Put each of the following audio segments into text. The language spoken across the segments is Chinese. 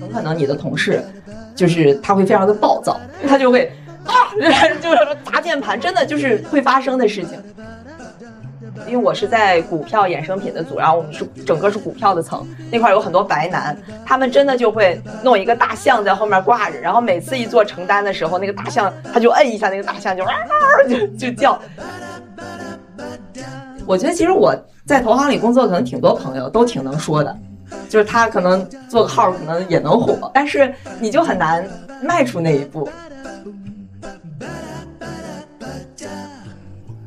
很可能你的同事就是他会非常的暴躁，他就会啊，就是砸键盘，真的就是会发生的事情。因为我是在股票衍生品的组，然后我们是整个是股票的层，那块有很多白男，他们真的就会弄一个大象在后面挂着，然后每次一做成单的时候，那个大象他就摁一下，那个大象就啊就就叫。我觉得其实我在投行里工作，可能挺多朋友都挺能说的，就是他可能做个号可能也能火，但是你就很难迈出那一步。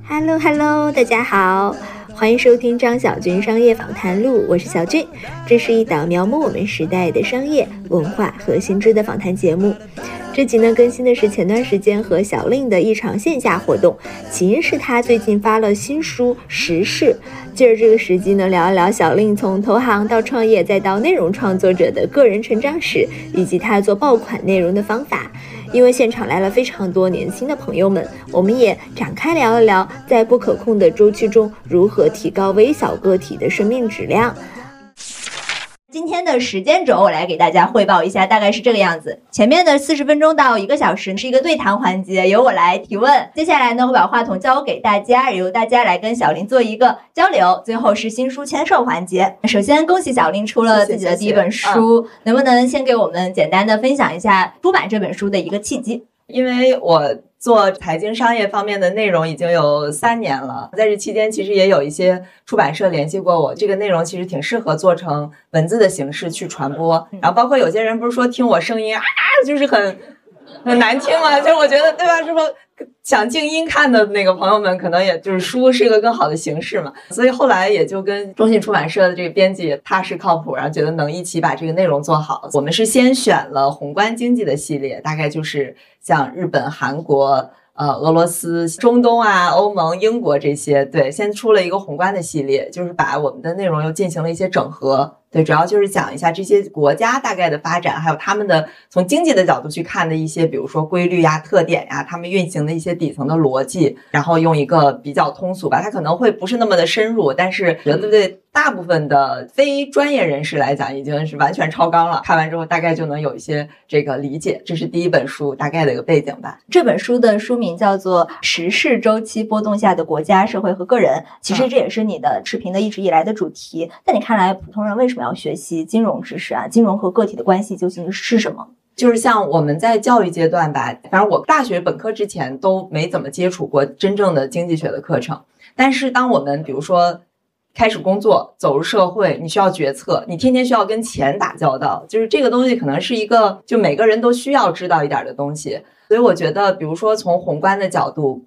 Hello Hello，大家好，欢迎收听张小军商业访谈录，我是小军。这是一档描摹我们时代的商业文化和新知的访谈节目。这集呢更新的是前段时间和小令的一场线下活动，起因是他最近发了新书《时事》，借着这个时机呢聊一聊小令从投行到创业再到内容创作者的个人成长史，以及他做爆款内容的方法。因为现场来了非常多年轻的朋友们，我们也展开聊一聊，在不可控的周期中如何提高微小个体的生命质量。今天的时间轴，我来给大家汇报一下，大概是这个样子。前面的四十分钟到一个小时是一个对谈环节，由我来提问。接下来呢，会把话筒交给大家，由大家来跟小林做一个交流。最后是新书签售环节。首先，恭喜小林出了自己的第一本书，能不能先给我们简单的分享一下出版这本书的一个契机？因为我。做财经商业方面的内容已经有三年了，在这期间其实也有一些出版社联系过我，这个内容其实挺适合做成文字的形式去传播。然后包括有些人不是说听我声音啊，就是很很难听吗？就是我觉得对吧？是不？想静音看的那个朋友们，可能也就是书是一个更好的形式嘛，所以后来也就跟中信出版社的这个编辑踏实靠谱，然后觉得能一起把这个内容做好。我们是先选了宏观经济的系列，大概就是像日本、韩国。呃，俄罗斯、中东啊，欧盟、英国这些，对，先出了一个宏观的系列，就是把我们的内容又进行了一些整合。对，主要就是讲一下这些国家大概的发展，还有他们的从经济的角度去看的一些，比如说规律呀、特点呀，他们运行的一些底层的逻辑，然后用一个比较通俗吧，它可能会不是那么的深入，但是觉得对大部分的非专业人士来讲，已经是完全超纲了。看完之后大概就能有一些这个理解。这是第一本书大概的一个背景吧。这本书的书名叫做《时事周期波动下的国家、社会和个人》，其实这也是你的视频的一直以来的主题。在你看来，普通人为什么？要学习金融知识啊，金融和个体的关系究竟是什么？就是像我们在教育阶段吧，反正我大学本科之前都没怎么接触过真正的经济学的课程。但是当我们比如说开始工作，走入社会，你需要决策，你天天需要跟钱打交道，就是这个东西可能是一个就每个人都需要知道一点的东西。所以我觉得，比如说从宏观的角度。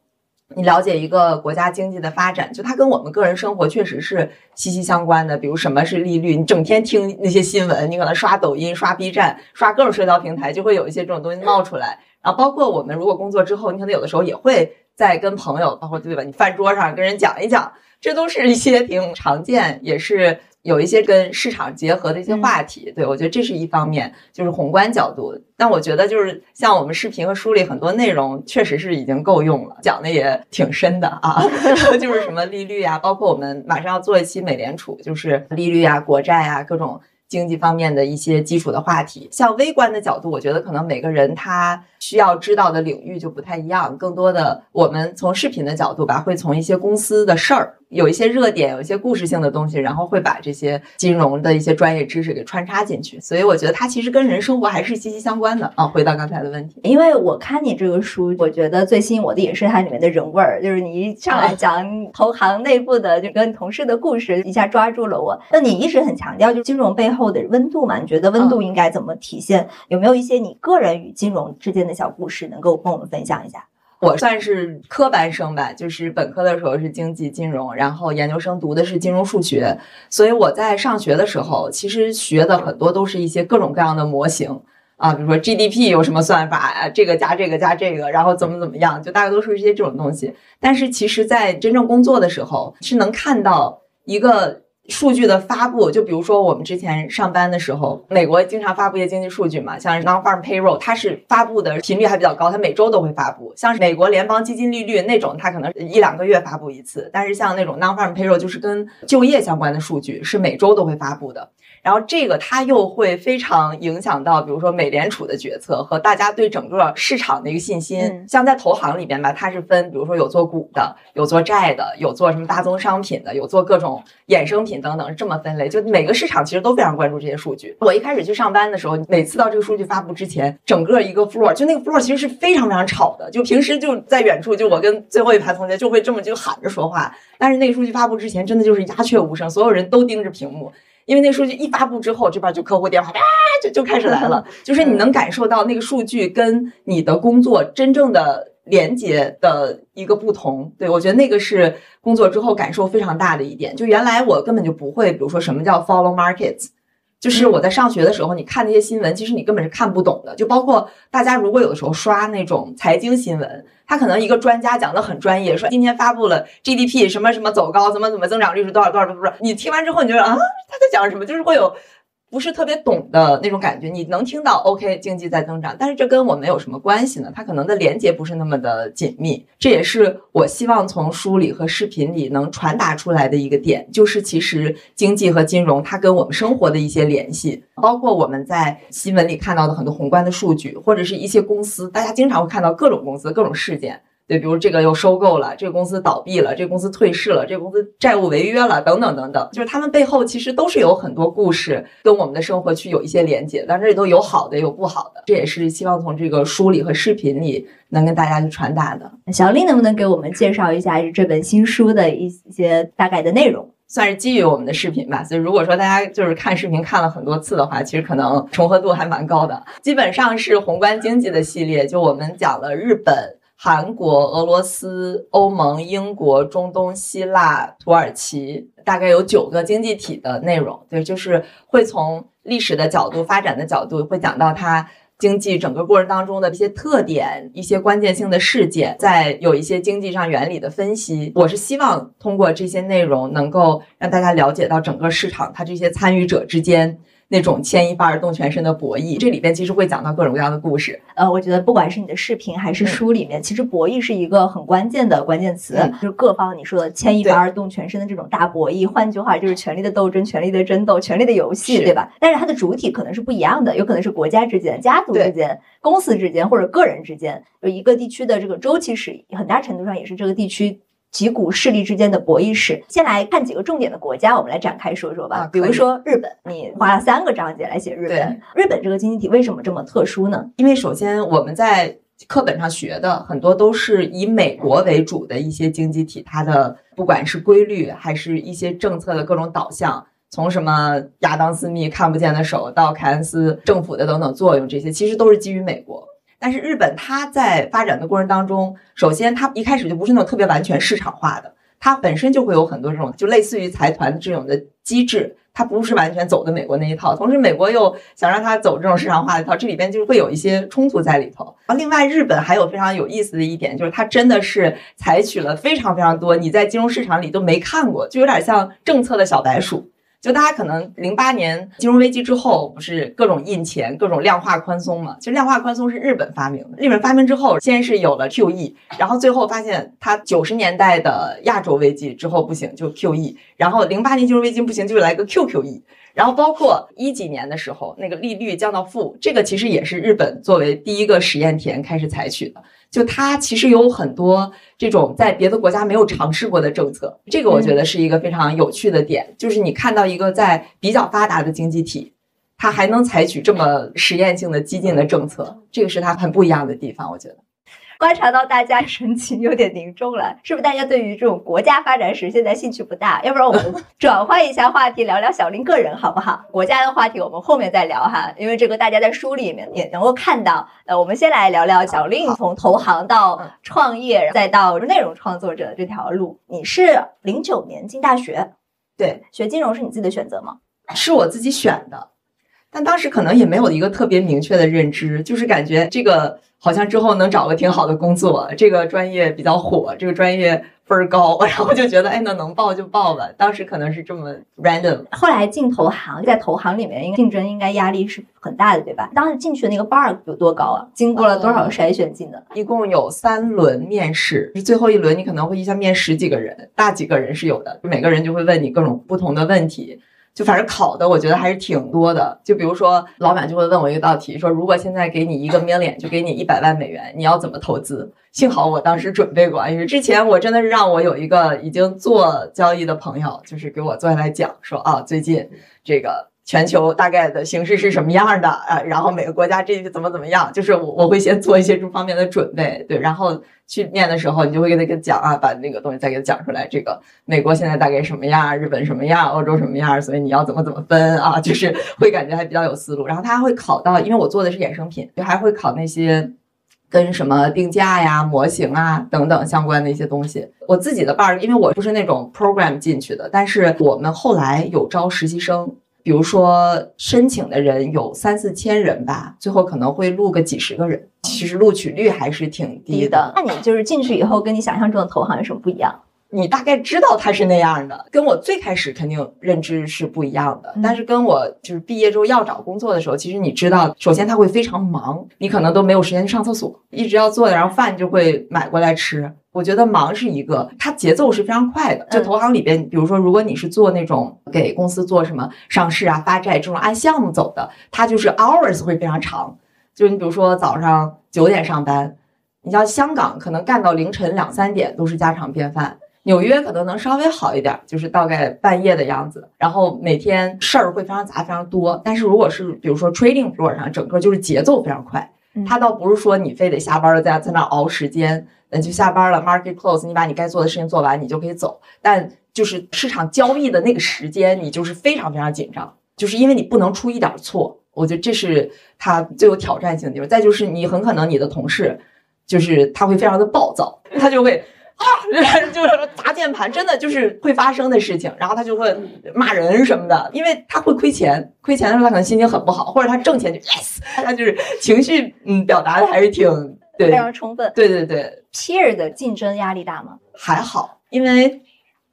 你了解一个国家经济的发展，就它跟我们个人生活确实是息息相关的。比如什么是利率，你整天听那些新闻，你可能刷抖音、刷 B 站、刷各种社交平台，就会有一些这种东西冒出来。然后包括我们如果工作之后，你可能有的时候也会在跟朋友，包括对吧？你饭桌上跟人讲一讲，这都是一些挺常见，也是。有一些跟市场结合的一些话题，对我觉得这是一方面，就是宏观角度。但我觉得就是像我们视频和书里很多内容，确实是已经够用了，讲的也挺深的啊，就是什么利率啊，包括我们马上要做一期美联储，就是利率啊、国债啊各种。经济方面的一些基础的话题，像微观的角度，我觉得可能每个人他需要知道的领域就不太一样。更多的，我们从视频的角度吧，会从一些公司的事儿，有一些热点，有一些故事性的东西，然后会把这些金融的一些专业知识给穿插进去。所以我觉得它其实跟人生活还是息息相关的啊。回到刚才的问题，因为我看你这个书，我觉得最吸引我的也是它里面的人味儿，就是你一上来讲投行内部的就跟同事的故事，一下抓住了我。那你一直很强调就金融背后。后的温度嘛？你觉得温度应该怎么体现？有没有一些你个人与金融之间的小故事能够跟我们分享一下？我算是科班生吧，就是本科的时候是经济金融，然后研究生读的是金融数学，所以我在上学的时候，其实学的很多都是一些各种各样的模型啊，比如说 GDP 有什么算法啊，这个加这个加这个，然后怎么怎么样，就大概都是一些这种东西。但是其实，在真正工作的时候，是能看到一个。数据的发布，就比如说我们之前上班的时候，美国经常发布一些经济数据嘛，像 non-farm payroll，它是发布的频率还比较高，它每周都会发布。像是美国联邦基金利率那种，它可能一两个月发布一次，但是像那种 non-farm payroll，就是跟就业相关的数据，是每周都会发布的。然后这个它又会非常影响到，比如说美联储的决策和大家对整个市场的一个信心。像在投行里边吧，它是分，比如说有做股的，有做债的，有做什么大宗商品的，有做各种衍生品等等，这么分类。就每个市场其实都非常关注这些数据。我一开始去上班的时候，每次到这个数据发布之前，整个一个 floor 就那个 floor 其实是非常非常吵的。就平时就在远处，就我跟最后一排同学就会这么就喊着说话，但是那个数据发布之前，真的就是鸦雀无声，所有人都盯着屏幕。因为那数据一发布之后，这边就客户电话啊，就就开始来了，就是你能感受到那个数据跟你的工作真正的连接的一个不同。对我觉得那个是工作之后感受非常大的一点。就原来我根本就不会，比如说什么叫 follow markets。就是我在上学的时候，你看那些新闻，其实你根本是看不懂的。就包括大家如果有的时候刷那种财经新闻，他可能一个专家讲的很专业，说今天发布了 GDP 什么什么走高，怎么怎么增长率是多少多少多少，你听完之后你觉得啊他在讲什么？就是会有。不是特别懂的那种感觉，你能听到 OK 经济在增长，但是这跟我们有什么关系呢？它可能的连接不是那么的紧密，这也是我希望从书里和视频里能传达出来的一个点，就是其实经济和金融它跟我们生活的一些联系，包括我们在新闻里看到的很多宏观的数据，或者是一些公司，大家经常会看到各种公司各种事件。对，比如这个又收购了，这个公司倒闭了，这个公司退市了，这个公司债务违约了，等等等等，就是他们背后其实都是有很多故事跟我们的生活去有一些连接，但这里头有好的，有不好的，这也是希望从这个书里和视频里能跟大家去传达的。小丽能不能给我们介绍一下这本新书的一些大概的内容？算是基于我们的视频吧，所以如果说大家就是看视频看了很多次的话，其实可能重合度还蛮高的。基本上是宏观经济的系列，就我们讲了日本。韩国、俄罗斯、欧盟、英国、中东、希腊、土耳其，大概有九个经济体的内容。对，就是会从历史的角度、发展的角度，会讲到它经济整个过程当中的一些特点、一些关键性的事件，再有一些经济上原理的分析。我是希望通过这些内容，能够让大家了解到整个市场它这些参与者之间。那种牵一发而动全身的博弈，这里边其实会讲到各种各样的故事。呃，我觉得不管是你的视频还是书里面，其实博弈是一个很关键的关键词，就是各方你说的牵一发而动全身的这种大博弈。换句话就是权力的斗争、权力的争斗、权力的游戏，对吧？但是它的主体可能是不一样的，有可能是国家之间、家族之间、公司之间或者个人之间。有一个地区的这个周期史，很大程度上也是这个地区。几股势力之间的博弈史，先来看几个重点的国家，我们来展开说说吧。比如说日本，你花了三个章节来写日本。日本这个经济体为什么这么特殊呢？因为首先我们在课本上学的很多都是以美国为主的一些经济体，它的不管是规律还是一些政策的各种导向，从什么亚当斯密看不见的手到凯恩斯政府的等等作用，这些其实都是基于美国。但是日本它在发展的过程当中，首先它一开始就不是那种特别完全市场化的，它本身就会有很多这种就类似于财团这种的机制，它不是完全走的美国那一套。同时，美国又想让它走这种市场化的一套，这里边就会有一些冲突在里头。然后，另外，日本还有非常有意思的一点，就是它真的是采取了非常非常多你在金融市场里都没看过，就有点像政策的小白鼠。就大家可能零八年金融危机之后，不是各种印钱、各种量化宽松嘛？其实量化宽松是日本发明的。日本发明之后，先是有了 QE，然后最后发现它九十年代的亚洲危机之后不行，就 QE，然后零八年金融危机不行，就来个 QQE，然后包括一几年的时候，那个利率降到负，这个其实也是日本作为第一个实验田开始采取的。就它其实有很多这种在别的国家没有尝试过的政策，这个我觉得是一个非常有趣的点。就是你看到一个在比较发达的经济体，它还能采取这么实验性的激进的政策，这个是它很不一样的地方，我觉得。观察到大家神情有点凝重了，是不是大家对于这种国家发展史现在兴趣不大？要不然我们转换一下话题，聊聊小林个人好不好？国家的话题我们后面再聊哈，因为这个大家在书里面也能够看到。呃，我们先来聊聊小林从投行到创业，再到内容创作者这条路。你是零九年进大学，对，学金融是你自己的选择吗？是我自己选的。但当时可能也没有一个特别明确的认知，就是感觉这个好像之后能找个挺好的工作，这个专业比较火，这个专业分儿高，然后就觉得哎，那能报就报吧。当时可能是这么 random。后来进投行，在投行里面，应该竞争应该压力是很大的，对吧？当时进去的那个 bar 有多高啊？经过了多少筛选进的？一共有三轮面试，最后一轮你可能会一下面十几个人，大几个人是有的，每个人就会问你各种不同的问题。就反正考的，我觉得还是挺多的。就比如说，老板就会问我一道题，说如果现在给你一个面脸就给你一百万美元，你要怎么投资？幸好我当时准备过，因为之前我真的是让我有一个已经做交易的朋友，就是给我坐下来讲说啊，最近这个。全球大概的形势是什么样的啊？然后每个国家这怎么怎么样？就是我我会先做一些这方面的准备，对，然后去面的时候，你就会给他个讲啊，把那个东西再给他讲出来。这个美国现在大概什么样？日本什么样？欧洲什么样？所以你要怎么怎么分啊？就是会感觉还比较有思路。然后他还会考到，因为我做的是衍生品，就还会考那些跟什么定价呀、模型啊等等相关的一些东西。我自己的班儿，因为我不是那种 program 进去的，但是我们后来有招实习生。比如说，申请的人有三四千人吧，最后可能会录个几十个人，其实录取率还是挺低的。那你就是进去以后，跟你想象中的投行有什么不一样？你大概知道他是那样的，跟我最开始肯定认知是不一样的。但是跟我就是毕业之后要找工作的时候，其实你知道，首先他会非常忙，你可能都没有时间去上厕所，一直要坐着，然后饭就会买过来吃。我觉得忙是一个，它节奏是非常快的。就投行里边，比如说，如果你是做那种给公司做什么上市啊、发债这种按项目走的，它就是 hours 会非常长。就是你比如说早上九点上班，你像香港可能干到凌晨两三点都是家常便饭。纽约可能能稍微好一点，就是大概半夜的样子。然后每天事儿会非常杂、非常多。但是如果是比如说 trading floor 上，整个就是节奏非常快。它倒不是说你非得下班了在在那熬时间，那就下班了，market close，你把你该做的事情做完，你就可以走。但就是市场交易的那个时间，你就是非常非常紧张，就是因为你不能出一点错。我觉得这是它最有挑战性的地方。再就是你很可能你的同事，就是他会非常的暴躁，他就会。啊，就是砸键盘，真的就是会发生的事情。然后他就会骂人什么的，因为他会亏钱，亏钱的时候他可能心情很不好，或者他挣钱就 yes，他就是情绪嗯表达的还是挺，非常充分。对对对，peer 的竞争压力大吗？还好，因为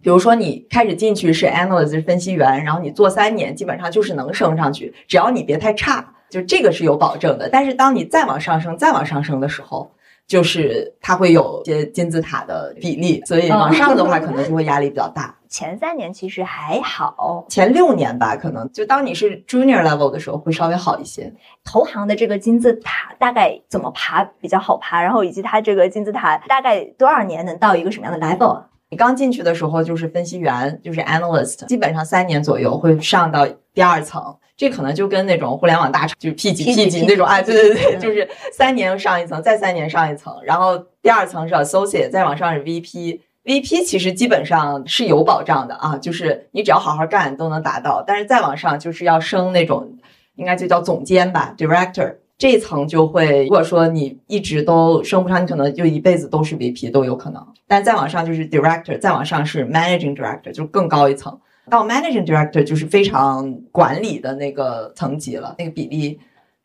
比如说你开始进去是 analyst 分析员，然后你做三年，基本上就是能升上去，只要你别太差，就这个是有保证的。但是当你再往上升，再往上升的时候。就是它会有些金字塔的比例，所以往上的话可能就会压力比较大。前三年其实还好，前六年吧，可能就当你是 junior level 的时候会稍微好一些。投行的这个金字塔大概怎么爬比较好爬？然后以及它这个金字塔大概多少年能到一个什么样的 level？你刚进去的时候就是分析员，就是 analyst，基本上三年左右会上到第二层。这可能就跟那种互联网大厂，就是 P 级 P 级那种，哎，对对对，就是三年上一层，再三年上一层，然后第二层是 associate，再往上是 VP，VP 其实基本上是有保障的啊，就是你只要好好干都能达到，但是再往上就是要升那种，应该就叫总监吧，director，这一层就会，如果说你一直都升不上，你可能就一辈子都是 VP 都有可能，但再往上就是 director，再往上是 managing director，就更高一层。到 managing director 就是非常管理的那个层级了，那个比例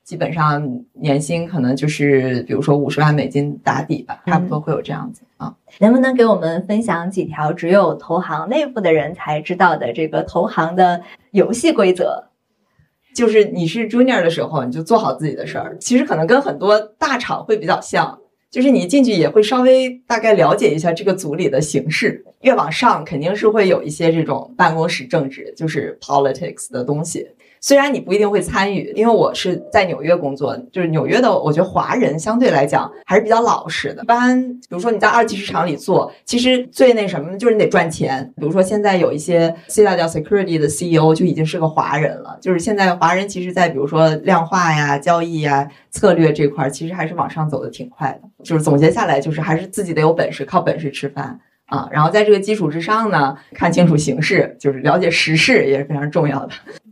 基本上年薪可能就是比如说五十万美金打底吧，差不多会有这样子啊。能不能给我们分享几条只有投行内部的人才知道的这个投行的游戏规则？就是你是 junior 的时候，你就做好自己的事儿。其实可能跟很多大厂会比较像。就是你进去也会稍微大概了解一下这个组里的形式，越往上肯定是会有一些这种办公室政治，就是 politics 的东西。虽然你不一定会参与，因为我是在纽约工作，就是纽约的，我觉得华人相对来讲还是比较老实的。一般比如说你在二级市场里做，其实最那什么就是你得赚钱。比如说现在有一些 C 大叫 security 的 CEO 就已经是个华人了，就是现在华人其实，在比如说量化呀、交易呀、策略这块，其实还是往上走的挺快的。就是总结下来，就是还是自己得有本事，靠本事吃饭啊。然后在这个基础之上呢，看清楚形势，就是了解时事也是非常重要的。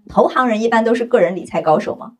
投行人一般都是个人理财高手吗？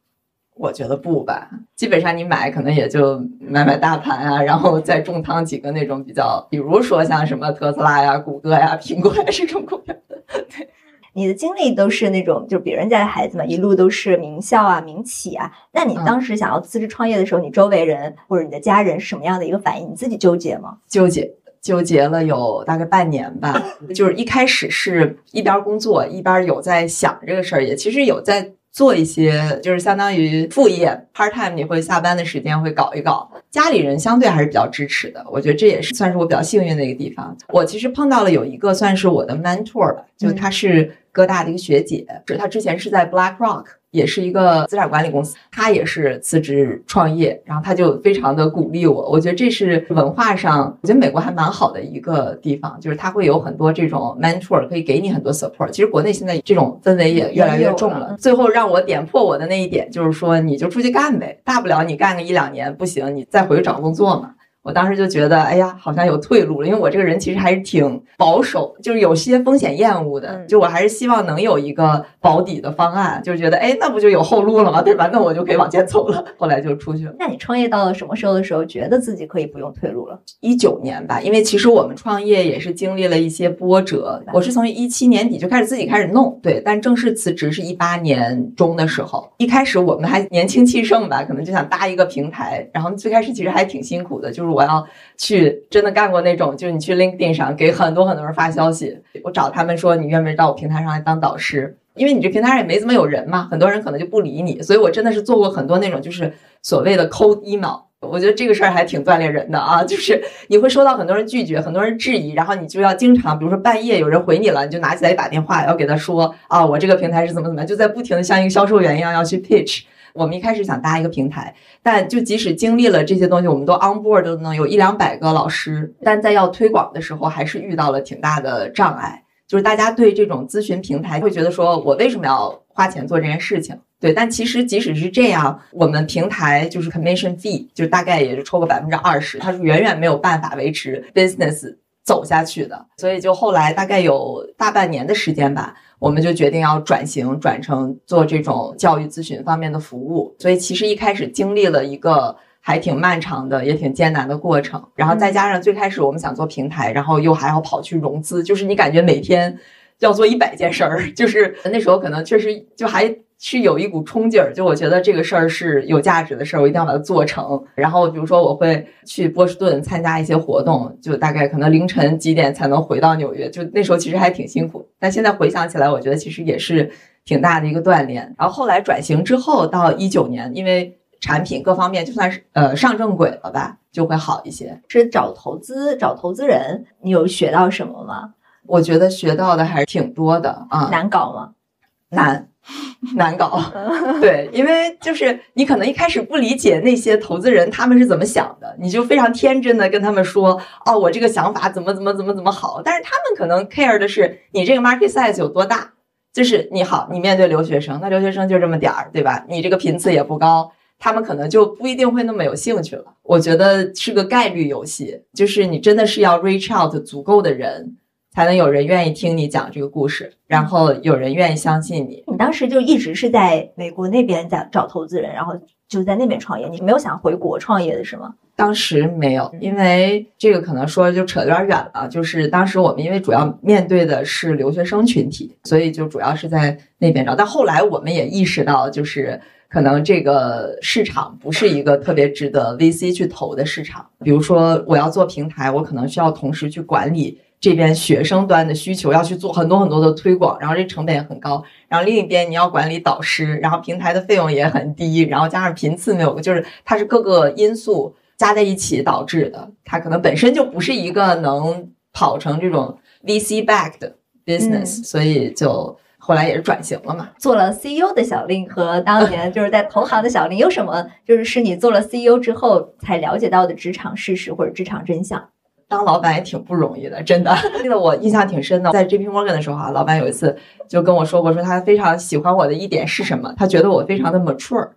我觉得不吧，基本上你买可能也就买买大盘啊，然后再重仓几个那种比较，比如说像什么特斯拉呀、谷歌呀、苹果呀这种股票。对，你的经历都是那种就是别人家的孩子嘛，一路都是名校啊、名企啊。那你当时想要辞职创业的时候，你周围人或者你的家人是什么样的一个反应？你自己纠结吗？纠结。纠结了有大概半年吧，就是一开始是一边工作一边有在想这个事儿，也其实有在做一些，就是相当于副业 part time，你会下班的时间会搞一搞。家里人相对还是比较支持的，我觉得这也是算是我比较幸运的一个地方。我其实碰到了有一个算是我的 mentor 吧，就他是哥大的一个学姐，是她之前是在 BlackRock。也是一个资产管理公司，她也是辞职创业，然后她就非常的鼓励我。我觉得这是文化上，我觉得美国还蛮好的一个地方，就是他会有很多这种 mentor 可以给你很多 support。其实国内现在这种氛围也越来越重了。最后让我点破我的那一点，就是说你就出去干呗，大不了你干个一两年不行，你再回去找工作嘛。我当时就觉得，哎呀，好像有退路了，因为我这个人其实还是挺保守，就是有些风险厌恶的，就我还是希望能有一个保底的方案，就是觉得，哎，那不就有后路了吗？对吧？那我就可以往前走了。后来就出去了。那你创业到了什么时候的时候，觉得自己可以不用退路了？一九年吧，因为其实我们创业也是经历了一些波折。我是从一七年底就开始自己开始弄，对，但正式辞职是一八年中的时候。一开始我们还年轻气盛吧，可能就想搭一个平台，然后最开始其实还挺辛苦的，就是。我要去真的干过那种，就是你去 LinkedIn 上给很多很多人发消息，我找他们说你愿不愿意到我平台上来当导师？因为你这平台上也没怎么有人嘛，很多人可能就不理你，所以我真的是做过很多那种就是所谓的 cold email。我觉得这个事儿还挺锻炼人的啊，就是你会收到很多人拒绝，很多人质疑，然后你就要经常，比如说半夜有人回你了，你就拿起来一打电话，要给他说啊，我这个平台是怎么怎么样，就在不停的像一个销售员一样要去 pitch。我们一开始想搭一个平台，但就即使经历了这些东西，我们都 on board 都能有一两百个老师，但在要推广的时候，还是遇到了挺大的障碍。就是大家对这种咨询平台会觉得说，我为什么要花钱做这件事情？对，但其实即使是这样，我们平台就是 commission fee，就大概也就抽个百分之二十，它是远远没有办法维持 business 走下去的。所以就后来大概有大半年的时间吧。我们就决定要转型，转成做这种教育咨询方面的服务。所以其实一开始经历了一个还挺漫长的，也挺艰难的过程。然后再加上最开始我们想做平台，然后又还要跑去融资，就是你感觉每天要做一百件事儿。就是那时候可能确实就还。是有一股冲劲儿，就我觉得这个事儿是有价值的事儿，我一定要把它做成。然后比如说我会去波士顿参加一些活动，就大概可能凌晨几点才能回到纽约，就那时候其实还挺辛苦。但现在回想起来，我觉得其实也是挺大的一个锻炼。然后后来转型之后，到一九年，因为产品各方面就算是呃上正轨了吧，就会好一些。是找投资、找投资人，你有学到什么吗？我觉得学到的还是挺多的啊。难搞吗？难。难搞，对，因为就是你可能一开始不理解那些投资人他们是怎么想的，你就非常天真的跟他们说，哦，我这个想法怎么怎么怎么怎么好，但是他们可能 care 的是你这个 market size 有多大，就是你好，你面对留学生，那留学生就这么点儿，对吧？你这个频次也不高，他们可能就不一定会那么有兴趣了。我觉得是个概率游戏，就是你真的是要 reach out 足够的人。才能有人愿意听你讲这个故事，然后有人愿意相信你。你当时就一直是在美国那边在找投资人，然后就在那边创业，你没有想回国创业的是吗？当时没有，因为这个可能说就扯有点远了。就是当时我们因为主要面对的是留学生群体，所以就主要是在那边找。但后来我们也意识到，就是可能这个市场不是一个特别值得 VC 去投的市场。比如说我要做平台，我可能需要同时去管理。这边学生端的需求要去做很多很多的推广，然后这成本也很高。然后另一边你要管理导师，然后平台的费用也很低，然后加上频次没有，就是它是各个因素加在一起导致的。它可能本身就不是一个能跑成这种 VC backed business，所以就后来也是转型了嘛。做了 CEO 的小令和当年就是在投行的小令有什么？就是是你做了 CEO 之后才了解到的职场事实或者职场真相？当老板也挺不容易的，真的。记 得我印象挺深的，在 JP Morgan 的时候啊，老板有一次就跟我说过，说他非常喜欢我的一点是什么？他觉得我非常的 mature，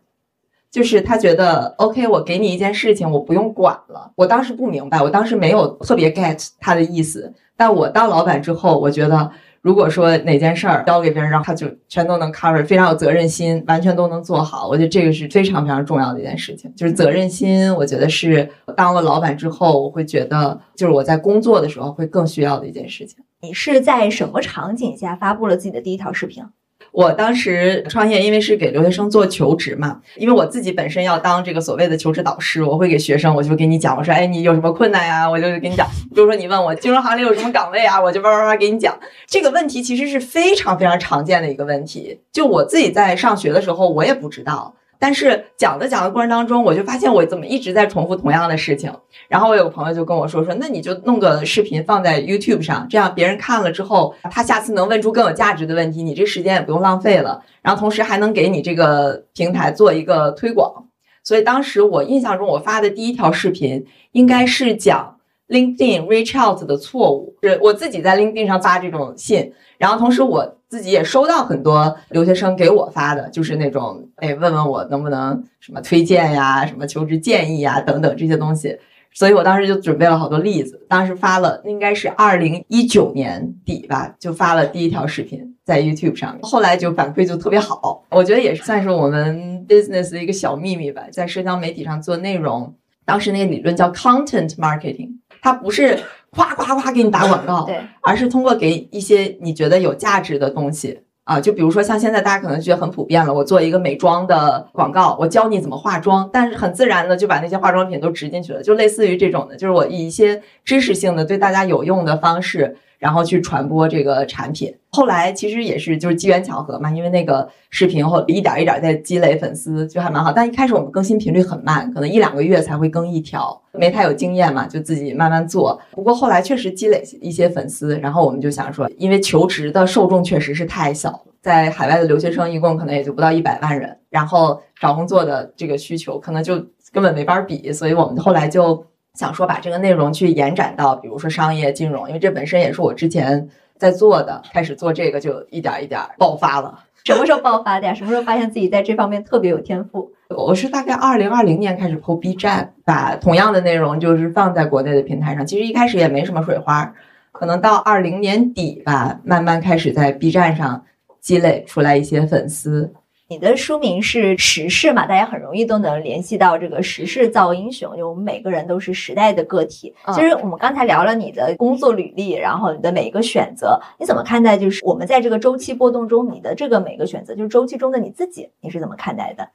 就是他觉得 OK，我给你一件事情，我不用管了。我当时不明白，我当时没有特别 get 他的意思，但我当老板之后，我觉得。如果说哪件事儿交给别人，然后他就全都能 cover，非常有责任心，完全都能做好，我觉得这个是非常非常重要的一件事情。就是责任心，我觉得是当了老板之后，我会觉得就是我在工作的时候会更需要的一件事情。你是在什么场景下发布了自己的第一条视频？我当时创业，因为是给留学生做求职嘛，因为我自己本身要当这个所谓的求职导师，我会给学生，我就给你讲，我说，哎，你有什么困难呀？我就给你讲。比如说你问我金融行里有什么岗位啊，我就叭叭叭给你讲。这个问题其实是非常非常常见的一个问题，就我自己在上学的时候，我也不知道。但是讲的讲的过程当中，我就发现我怎么一直在重复同样的事情。然后我有个朋友就跟我说说，那你就弄个视频放在 YouTube 上，这样别人看了之后，他下次能问出更有价值的问题，你这时间也不用浪费了。然后同时还能给你这个平台做一个推广。所以当时我印象中，我发的第一条视频应该是讲 LinkedIn reach out 的错误，是我自己在 LinkedIn 上发这种信。然后同时我自己也收到很多留学生给我发的，就是那种哎问问我能不能什么推荐呀、什么求职建议呀等等这些东西。所以我当时就准备了好多例子，当时发了应该是二零一九年底吧，就发了第一条视频在 YouTube 上面。后来就反馈就特别好，我觉得也是算是我们 business 的一个小秘密吧，在社交媒体上做内容。当时那个理论叫 content marketing，它不是。夸夸夸给你打广告，对，而是通过给一些你觉得有价值的东西啊，就比如说像现在大家可能觉得很普遍了，我做一个美妆的广告，我教你怎么化妆，但是很自然的就把那些化妆品都植进去了，就类似于这种的，就是我以一些知识性的对大家有用的方式。然后去传播这个产品，后来其实也是就是机缘巧合嘛，因为那个视频后一点一点在积累粉丝，就还蛮好。但一开始我们更新频率很慢，可能一两个月才会更一条，没太有经验嘛，就自己慢慢做。不过后来确实积累一些粉丝，然后我们就想说，因为求职的受众确实是太小，在海外的留学生一共可能也就不到一百万人，然后找工作的这个需求可能就根本没法比，所以我们后来就。想说把这个内容去延展到，比如说商业金融，因为这本身也是我之前在做的，开始做这个就一点一点爆发了。什么时候爆发的呀？什么时候发现自己在这方面特别有天赋？我是大概二零二零年开始 PO B 站，把同样的内容就是放在国内的平台上。其实一开始也没什么水花，可能到二零年底吧，慢慢开始在 B 站上积累出来一些粉丝。你的书名是时事嘛？大家很容易都能联系到这个时事造英雄，就我们每个人都是时代的个体。其实我们刚才聊了你的工作履历，然后你的每一个选择，你怎么看待？就是我们在这个周期波动中，你的这个每个选择，就是周期中的你自己，你是怎么看待的？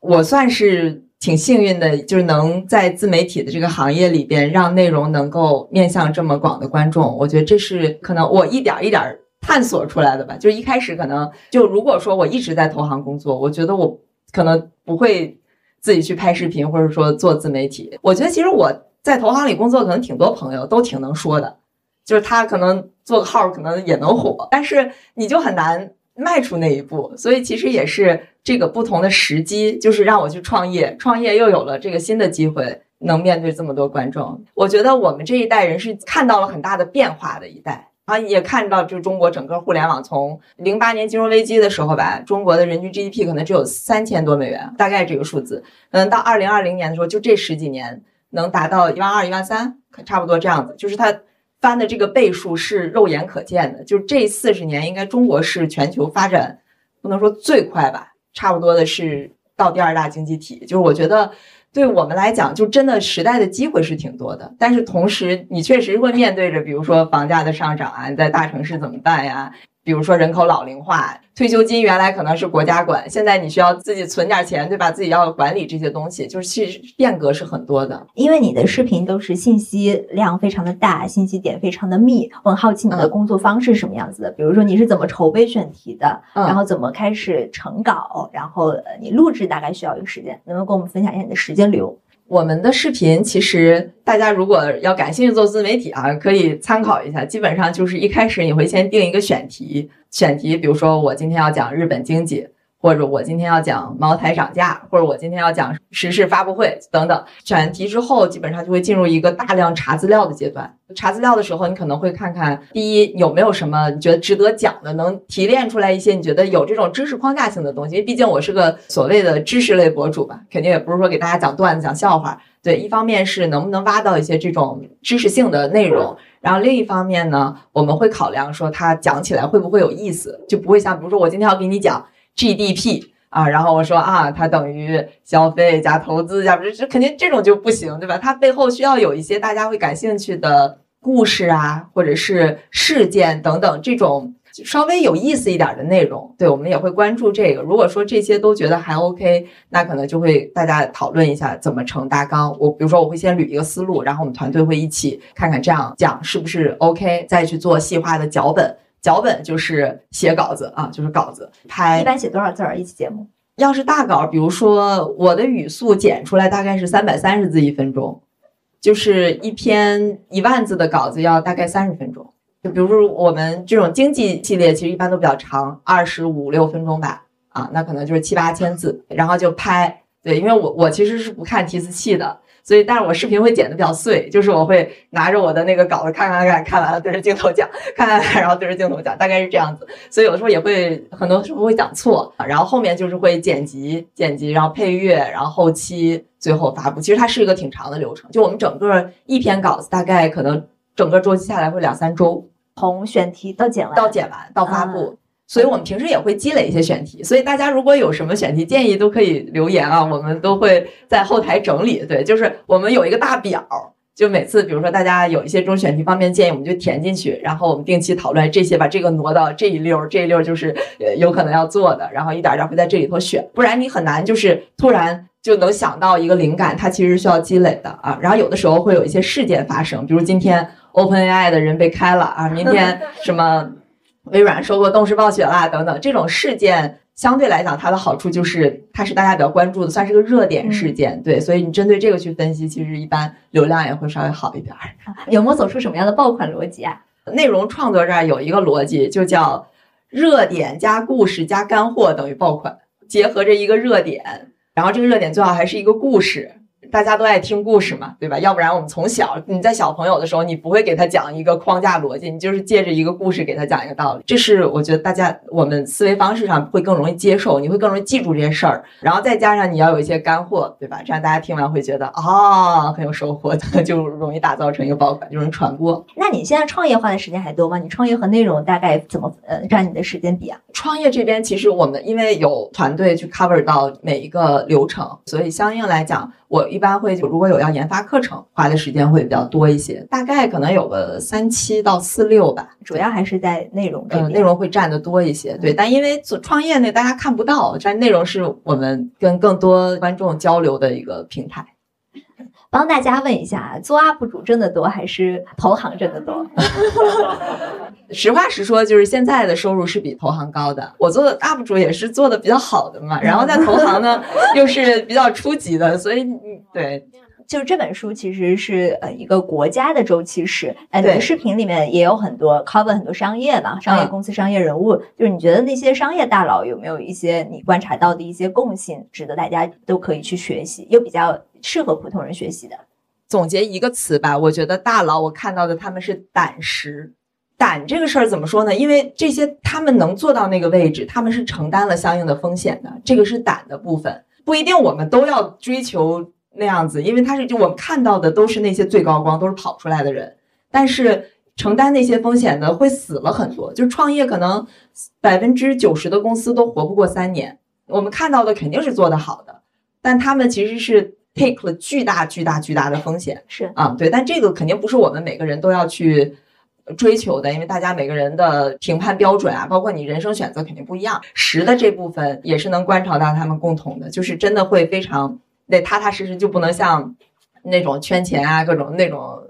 我算是挺幸运的，就是能在自媒体的这个行业里边，让内容能够面向这么广的观众。我觉得这是可能我一点一点。探索出来的吧，就一开始可能就如果说我一直在投行工作，我觉得我可能不会自己去拍视频或者说做自媒体。我觉得其实我在投行里工作，可能挺多朋友都挺能说的，就是他可能做个号可能也能火，但是你就很难迈出那一步。所以其实也是这个不同的时机，就是让我去创业，创业又有了这个新的机会，能面对这么多观众。我觉得我们这一代人是看到了很大的变化的一代。啊，也看到，就中国整个互联网从零八年金融危机的时候吧，中国的人均 GDP 可能只有三千多美元，大概这个数字。嗯，到二零二零年的时候，就这十几年能达到一万二、一万三，差不多这样子。就是它翻的这个倍数是肉眼可见的。就是这四十年，应该中国是全球发展不能说最快吧，差不多的是到第二大经济体。就是我觉得。对我们来讲，就真的时代的机会是挺多的，但是同时你确实会面对着，比如说房价的上涨啊，你在大城市怎么办呀？比如说人口老龄化，退休金原来可能是国家管，现在你需要自己存点钱，对吧？自己要管理这些东西，就是其实变革是很多的。因为你的视频都是信息量非常的大，信息点非常的密，我很好奇你的工作方式是什么样子的。比如说你是怎么筹备选题的，然后怎么开始成稿，然后你录制大概需要一个时间，能不能跟我们分享一下你的时间流？我们的视频其实大家如果要感兴趣做自媒体啊，可以参考一下。基本上就是一开始你会先定一个选题，选题比如说我今天要讲日本经济。或者我今天要讲茅台涨价，或者我今天要讲时事发布会等等。选完题之后，基本上就会进入一个大量查资料的阶段。查资料的时候，你可能会看看第一有没有什么你觉得值得讲的，能提炼出来一些你觉得有这种知识框架性的东西。因为毕竟我是个所谓的知识类博主吧，肯定也不是说给大家讲段子、讲笑话。对，一方面是能不能挖到一些这种知识性的内容，然后另一方面呢，我们会考量说他讲起来会不会有意思，就不会像比如说我今天要给你讲。GDP 啊，然后我说啊，它等于消费加投资加不是，这肯定这种就不行，对吧？它背后需要有一些大家会感兴趣的故事啊，或者是事件等等这种稍微有意思一点的内容，对我们也会关注这个。如果说这些都觉得还 OK，那可能就会大家讨论一下怎么成大纲。我比如说我会先捋一个思路，然后我们团队会一起看看这样讲是不是 OK，再去做细化的脚本。脚本就是写稿子啊，就是稿子拍。一般写多少字儿一期节目？要是大稿，比如说我的语速剪出来大概是三百三十字一分钟。就是一篇一万字的稿子要大概三十分钟，就比如说我们这种经济系列，其实一般都比较长，二十五六分钟吧，啊，那可能就是七八千字，然后就拍，对，因为我我其实是不看提词器的。所以，但是我视频会剪的比较碎，就是我会拿着我的那个稿子看看看，看完了对着镜头讲，看看看，然后对着镜头讲，大概是这样子。所以有的时候也会很多时候会讲错，然后后面就是会剪辑、剪辑，然后配乐，然后后期最后发布。其实它是一个挺长的流程，就我们整个一篇稿子大概可能整个周期下来会两三周，从选题到剪完到剪完到发布。所以我们平时也会积累一些选题，所以大家如果有什么选题建议，都可以留言啊，我们都会在后台整理。对，就是我们有一个大表，就每次比如说大家有一些这种选题方面建议，我们就填进去，然后我们定期讨论这些，把这个挪到这一溜，这一溜就是呃有可能要做的，然后一点点会在这里头选，不然你很难就是突然就能想到一个灵感，它其实需要积累的啊。然后有的时候会有一些事件发生，比如今天 OpenAI 的人被开了啊，明天什么。微软收购动视暴雪啦，等等，这种事件相对来讲，它的好处就是它是大家比较关注的，算是个热点事件。对，所以你针对这个去分析，其实一般流量也会稍微好一点。有没有走出什么样的爆款逻辑啊？内容创作这儿有一个逻辑，就叫热点加故事加干货等于爆款，结合着一个热点，然后这个热点最好还是一个故事。大家都爱听故事嘛，对吧？要不然我们从小你在小朋友的时候，你不会给他讲一个框架逻辑，你就是借着一个故事给他讲一个道理。这是我觉得大家我们思维方式上会更容易接受，你会更容易记住这些事儿。然后再加上你要有一些干货，对吧？这样大家听完会觉得啊很有收获，就容易打造成一个爆款，就容易传播。那你现在创业花的时间还多吗？你创业和内容大概怎么呃占你的时间比啊？创业这边其实我们因为有团队去 cover 到每一个流程，所以相应来讲。我一般会就如果有要研发课程，花的时间会比较多一些，大概可能有个三七到四六吧，主要还是在内容这边，内容会占的多一些。对，但因为做创业那，大家看不到，但内容是我们跟更多观众交流的一个平台。帮大家问一下，做 UP 主挣的多还是投行挣的多？实话实说，就是现在的收入是比投行高的。我做的 UP 主也是做的比较好的嘛，然后在投行呢 又是比较初级的，所以对，就是这本书其实是呃一个国家的周期史。哎，你的视频里面也有很多 cover 很多商业嘛商业公司、商业人物，就是你觉得那些商业大佬有没有一些你观察到的一些共性，值得大家都可以去学习，又比较。适合普通人学习的，总结一个词吧，我觉得大佬我看到的他们是胆识，胆这个事儿怎么说呢？因为这些他们能做到那个位置，他们是承担了相应的风险的，这个是胆的部分，不一定我们都要追求那样子，因为他是就我们看到的都是那些最高光，都是跑出来的人，但是承担那些风险的会死了很多，就创业可能百分之九十的公司都活不过三年，我们看到的肯定是做得好的，但他们其实是。take 了巨大巨大巨大的风险，是啊，对，但这个肯定不是我们每个人都要去追求的，因为大家每个人的评判标准啊，包括你人生选择肯定不一样。十的这部分也是能观察到他们共同的，就是真的会非常得踏踏实实，就不能像那种圈钱啊，各种那种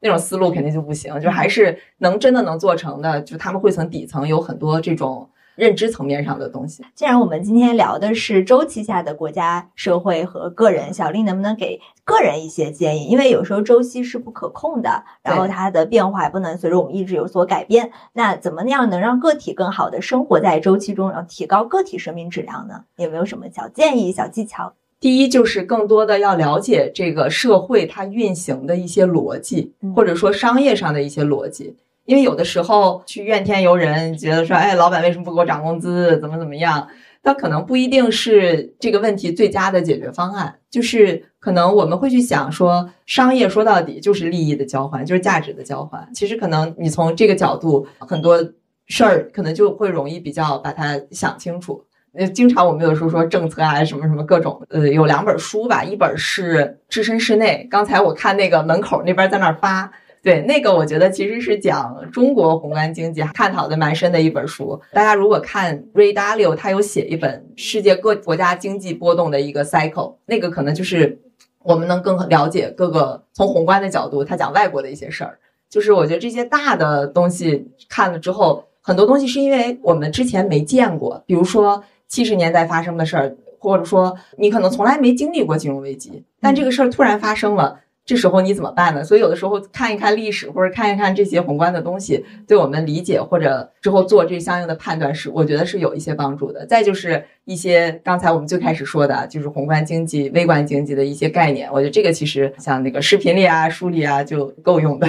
那种思路肯定就不行，就还是能真的能做成的，就他们会从底层有很多这种。认知层面上的东西。既然我们今天聊的是周期下的国家、社会和个人，小丽能不能给个人一些建议？因为有时候周期是不可控的，然后它的变化也不能随着我们意志有所改变。那怎么样能让个体更好的生活在周期中，然后提高个体生命质量呢？有没有什么小建议、小技巧？第一就是更多的要了解这个社会它运行的一些逻辑，或者说商业上的一些逻辑。因为有的时候去怨天尤人，觉得说，哎，老板为什么不给我涨工资？怎么怎么样？他可能不一定是这个问题最佳的解决方案。就是可能我们会去想说，商业说到底就是利益的交换，就是价值的交换。其实可能你从这个角度，很多事儿可能就会容易比较把它想清楚。呃，经常我们有时候说政策啊，什么什么各种，呃，有两本书吧，一本是置身事内。刚才我看那个门口那边在那儿发。对，那个我觉得其实是讲中国宏观经济探讨的蛮深的一本书。大家如果看 Ray Dalio，他有写一本世界各国家经济波动的一个 cycle，那个可能就是我们能更了解各个从宏观的角度，他讲外国的一些事儿。就是我觉得这些大的东西看了之后，很多东西是因为我们之前没见过，比如说七十年代发生的事儿，或者说你可能从来没经历过金融危机，但这个事儿突然发生了。这时候你怎么办呢？所以有的时候看一看历史，或者看一看这些宏观的东西，对我们理解或者之后做这相应的判断是，我觉得是有一些帮助的。再就是一些刚才我们最开始说的，就是宏观经济、微观经济的一些概念，我觉得这个其实像那个视频里啊、书里啊就够用的。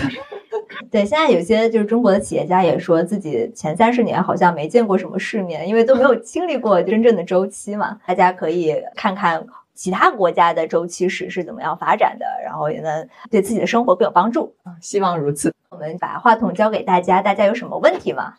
对，现在有些就是中国的企业家也说自己前三十年好像没见过什么世面，因为都没有 经历过真正的周期嘛。大家可以看看。其他国家的周期史是怎么样发展的，然后也能对自己的生活更有帮助啊！希望如此。我们把话筒交给大家，大家有什么问题吗？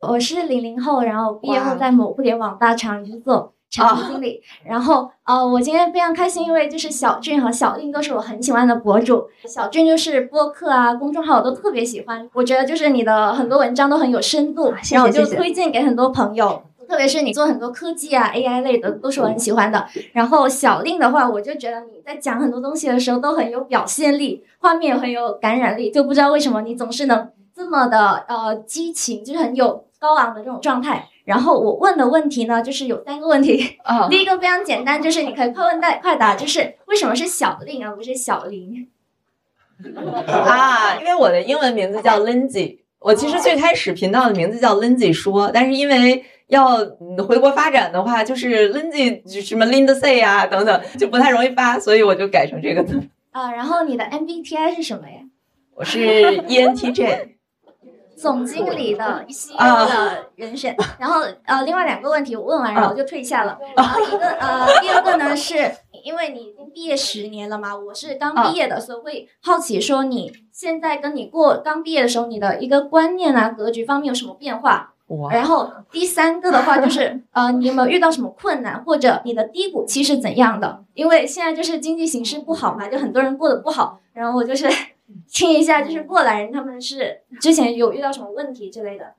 我是零零后，然后毕业后在某互联网大厂里去做产品经理。然后呃，我今天非常开心，因为就是小俊和小令都是我很喜欢的博主。小俊就是播客啊、公众号我都特别喜欢，我觉得就是你的很多文章都很有深度，然后就推荐给很多朋友。特别是你做很多科技啊、AI 类的，都是我很喜欢的。然后小令的话，我就觉得你在讲很多东西的时候都很有表现力，画面很有感染力，就不知道为什么你总是能这么的呃激情，就是很有高昂的这种状态。然后我问的问题呢，就是有三个问题。啊，第一个非常简单，就是你可以快问快答，就是为什么是小令而不是小林？啊，因为我的英文名字叫 Lindsay，我其实最开始频道的名字叫 Lindsay 说，但是因为要回国发展的话，就是 Lindsay 什么 Lindsay 啊等等，就不太容易发，所以我就改成这个字。啊，然后你的 MBTI 是什么呀？我是 ENTJ，总经理的一些的人选。然后呃，另外两个问题我问完，然后我就退下了。然后一个呃，第二个呢，是因为你已经毕业十年了嘛，我是刚毕业的，所以会好奇说你现在跟你过刚毕业的时候，你的一个观念啊、格局方面有什么变化？然后第三个的话就是，呃，你有没有遇到什么困难，或者你的低谷期是怎样的？因为现在就是经济形势不好嘛，就很多人过得不好。然后我就是听一下，就是过来人他们是之前有遇到什么问题之类的。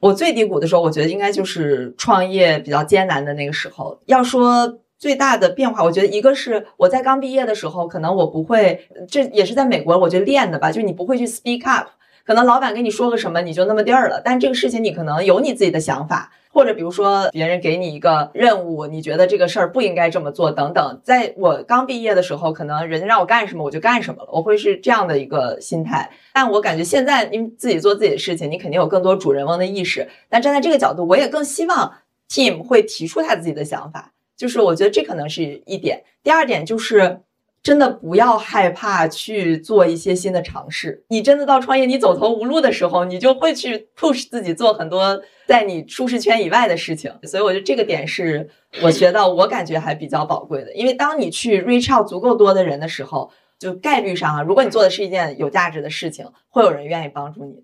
我最低谷的时候，我觉得应该就是创业比较艰难的那个时候。要说最大的变化，我觉得一个是我在刚毕业的时候，可能我不会，这也是在美国我觉得练的吧，就是你不会去 speak up。可能老板跟你说个什么，你就那么地儿了。但这个事情你可能有你自己的想法，或者比如说别人给你一个任务，你觉得这个事儿不应该这么做等等。在我刚毕业的时候，可能人家让我干什么我就干什么了，我会是这样的一个心态。但我感觉现在因为自己做自己的事情，你肯定有更多主人翁的意识。但站在这个角度，我也更希望 team 会提出他自己的想法，就是我觉得这可能是一点。第二点就是。真的不要害怕去做一些新的尝试。你真的到创业，你走投无路的时候，你就会去 push 自己做很多在你舒适圈以外的事情。所以我觉得这个点是我觉得我感觉还比较宝贵的。因为当你去 reach out 足够多的人的时候，就概率上啊，如果你做的是一件有价值的事情，会有人愿意帮助你。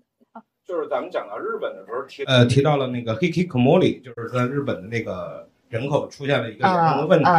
就是咱们讲到日本的时候提呃提到了那个 hikikomori，就是在日本的那个人口出现了一个严重的问题。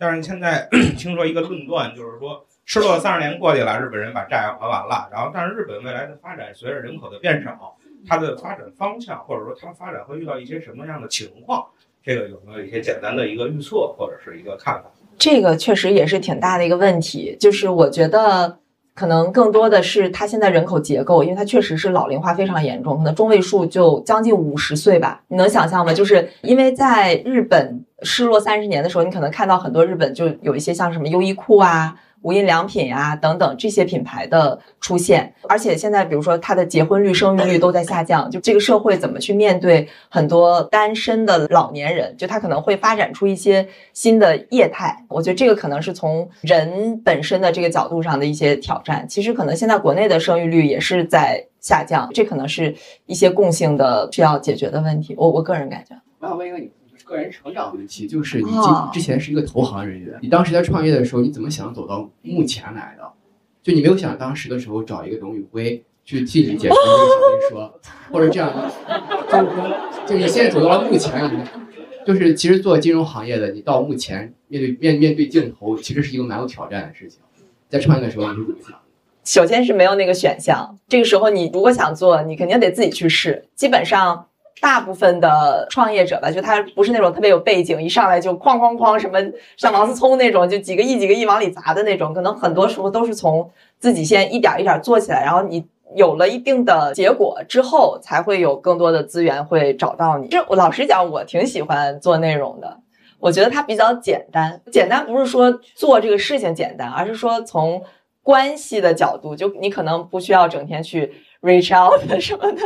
但是现在 听说一个论断，就是说失落三十年过去了，日本人把债还完了，然后但是日本未来的发展随着人口的变少，它的发展方向或者说它发展会遇到一些什么样的情况？这个有没有一些简单的一个预测或者是一个看法？这个确实也是挺大的一个问题，就是我觉得可能更多的是它现在人口结构，因为它确实是老龄化非常严重，可能中位数就将近五十岁吧，你能想象吗？就是因为在日本。失落三十年的时候，你可能看到很多日本就有一些像什么优衣库啊、无印良品呀等等这些品牌的出现，而且现在比如说它的结婚率、生育率都在下降，就这个社会怎么去面对很多单身的老年人？就它可能会发展出一些新的业态。我觉得这个可能是从人本身的这个角度上的一些挑战。其实可能现在国内的生育率也是在下降，这可能是一些共性的需要解决的问题。我我个人感觉，我想问一个个人成长问题就是你今之前是一个投行人员，你当时在创业的时候，你怎么想走到目前来的？就你没有想当时的时候找一个董宇辉去替你解释这个小林说，或者这样，就是说，就你现在走到了目前，就是其实做金融行业的，你到目前面对面面对镜头，其实是一个蛮有挑战的事情。在创业的时候你是怎么想？首先是没有那个选项。这个时候你如果想做，你肯定得自己去试。基本上大部分的创业者吧，就他不是那种特别有背景，一上来就哐哐哐什么像王思聪那种，就几个亿几个亿往里砸的那种，可能很多时候都是从自己先一点一点做起来，然后你。有了一定的结果之后，才会有更多的资源会找到你。这我老实讲，我挺喜欢做内容的。我觉得它比较简单，简单不是说做这个事情简单，而是说从关系的角度，就你可能不需要整天去 reach out 什么的。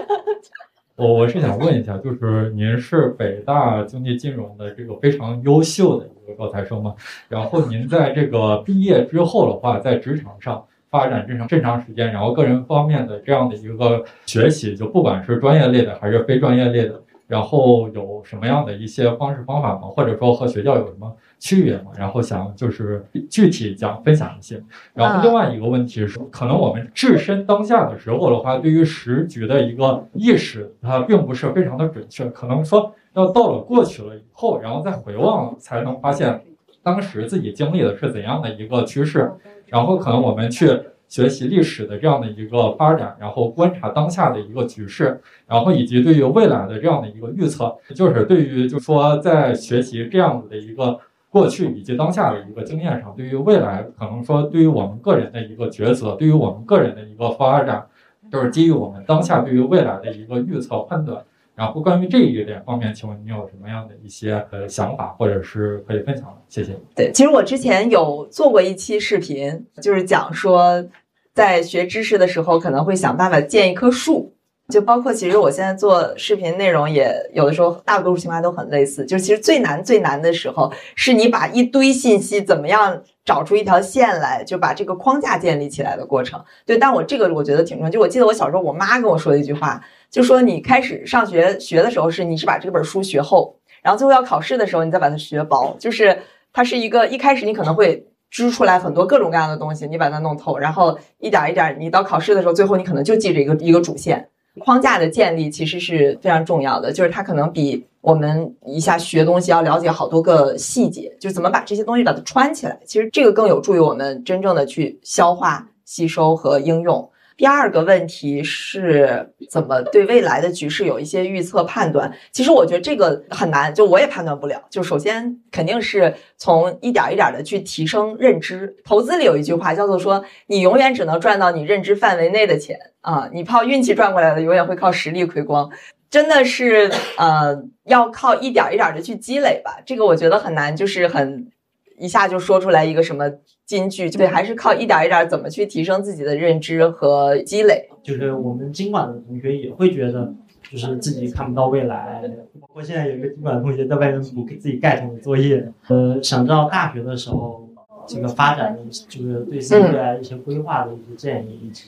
我我是想问一下，就是您是北大经济金融的这个非常优秀的一个高材生嘛？然后您在这个毕业之后的话，在职场上。发展正常正常时间，然后个人方面的这样的一个学习，就不管是专业类的还是非专业类的，然后有什么样的一些方式方法吗？或者说和学校有什么区别吗？然后想就是具体讲分享一些。然后另外一个问题是，可能我们置身当下的时候的话，对于时局的一个意识，它并不是非常的准确。可能说要到了过去了以后，然后再回望，才能发现当时自己经历的是怎样的一个趋势。然后可能我们去学习历史的这样的一个发展，然后观察当下的一个局势，然后以及对于未来的这样的一个预测，就是对于就说在学习这样子的一个过去以及当下的一个经验上，对于未来可能说对于我们个人的一个抉择，对于我们个人的一个发展，都是基于我们当下对于未来的一个预测判断。然后关于这一点方面，请问你有什么样的一些呃想法，或者是可以分享的？谢谢。对，其实我之前有做过一期视频，就是讲说，在学知识的时候，可能会想办法建一棵树。就包括其实我现在做视频内容，也有的时候大多数情况都很类似。就其实最难最难的时候，是你把一堆信息怎么样找出一条线来，就把这个框架建立起来的过程。对，但我这个我觉得挺重要。就我记得我小时候，我妈跟我说的一句话。就说你开始上学学的时候是你是把这本书学厚，然后最后要考试的时候你再把它学薄，就是它是一个一开始你可能会织出来很多各种各样的东西，你把它弄透，然后一点一点你到考试的时候，最后你可能就记着一个一个主线。框架的建立其实是非常重要的，就是它可能比我们一下学东西要了解好多个细节，就是怎么把这些东西把它穿起来，其实这个更有助于我们真正的去消化、吸收和应用。第二个问题是怎么对未来的局势有一些预测判断？其实我觉得这个很难，就我也判断不了。就首先肯定是从一点一点的去提升认知。投资里有一句话叫做说，你永远只能赚到你认知范围内的钱啊，你靠运气赚过来的，永远会靠实力亏光。真的是呃，要靠一点一点的去积累吧。这个我觉得很难，就是很。一下就说出来一个什么金句，对，还是靠一点一点怎么去提升自己的认知和积累。就是我们经管的同学也会觉得，就是自己看不到未来。包括现在有一个经管的同学在外面补给自己盖桶的作业。呃，想知道大学的时候这个发展的，就是对自己未来一些规划的一些建议，以及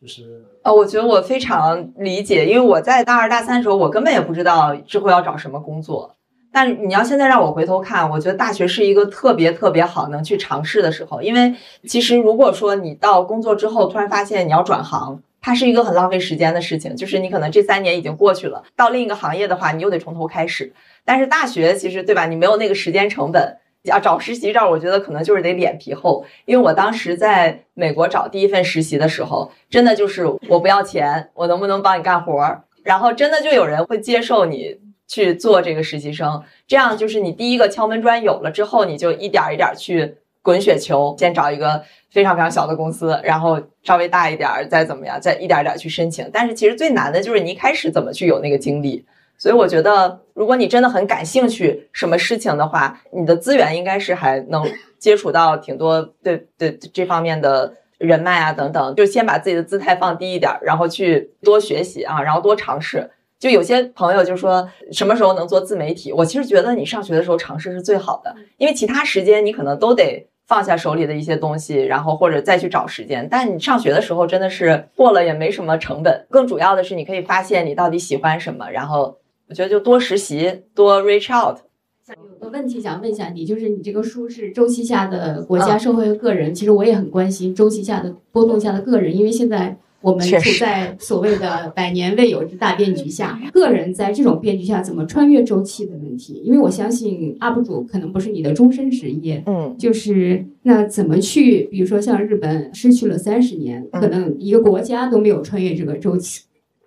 就是呃，我觉得我非常理解，因为我在大二大三的时候，我根本也不知道之后要找什么工作。但你要现在让我回头看，我觉得大学是一个特别特别好能去尝试的时候，因为其实如果说你到工作之后突然发现你要转行，它是一个很浪费时间的事情，就是你可能这三年已经过去了，到另一个行业的话，你又得从头开始。但是大学其实对吧，你没有那个时间成本，要找实习照，我觉得可能就是得脸皮厚。因为我当时在美国找第一份实习的时候，真的就是我不要钱，我能不能帮你干活儿，然后真的就有人会接受你。去做这个实习生，这样就是你第一个敲门砖有了之后，你就一点一点去滚雪球，先找一个非常非常小的公司，然后稍微大一点，再怎么样，再一点点去申请。但是其实最难的就是你一开始怎么去有那个经历。所以我觉得，如果你真的很感兴趣什么事情的话，你的资源应该是还能接触到挺多对对这方面的人脉啊等等。就先把自己的姿态放低一点，然后去多学习啊，然后多尝试。就有些朋友就说什么时候能做自媒体？我其实觉得你上学的时候尝试是最好的，因为其他时间你可能都得放下手里的一些东西，然后或者再去找时间。但你上学的时候真的是过了也没什么成本，更主要的是你可以发现你到底喜欢什么。然后我觉得就多实习，多 reach out。有个问题想问一下你，就是你这个书是周期下的国家、社会和个人，其实我也很关心周期下的波动下的个人，因为现在。我们处在所谓的百年未有之大变局下，个人在这种变局下怎么穿越周期的问题。因为我相信 UP 主可能不是你的终身职业，嗯，就是那怎么去，比如说像日本失去了三十年，可能一个国家都没有穿越这个周期，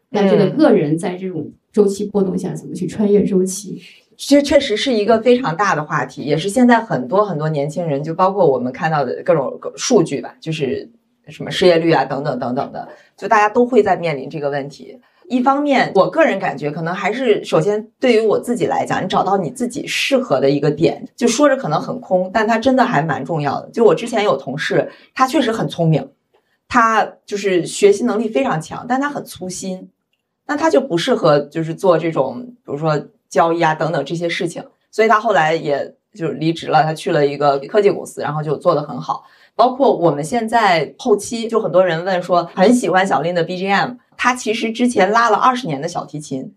那这个个人在这种周期波动下怎么去穿越周期？其实确实是一个非常大的话题，也是现在很多很多年轻人，就包括我们看到的各种数据吧，就是什么失业率啊等等等等的，就大家都会在面临这个问题。一方面，我个人感觉可能还是首先对于我自己来讲，你找到你自己适合的一个点，就说着可能很空，但它真的还蛮重要的。就我之前有同事，他确实很聪明，他就是学习能力非常强，但他很粗心，那他就不适合就是做这种，比如说。交易啊，等等这些事情，所以他后来也就离职了，他去了一个科技公司，然后就做得很好。包括我们现在后期，就很多人问说很喜欢小林的 BGM，他其实之前拉了二十年的小提琴，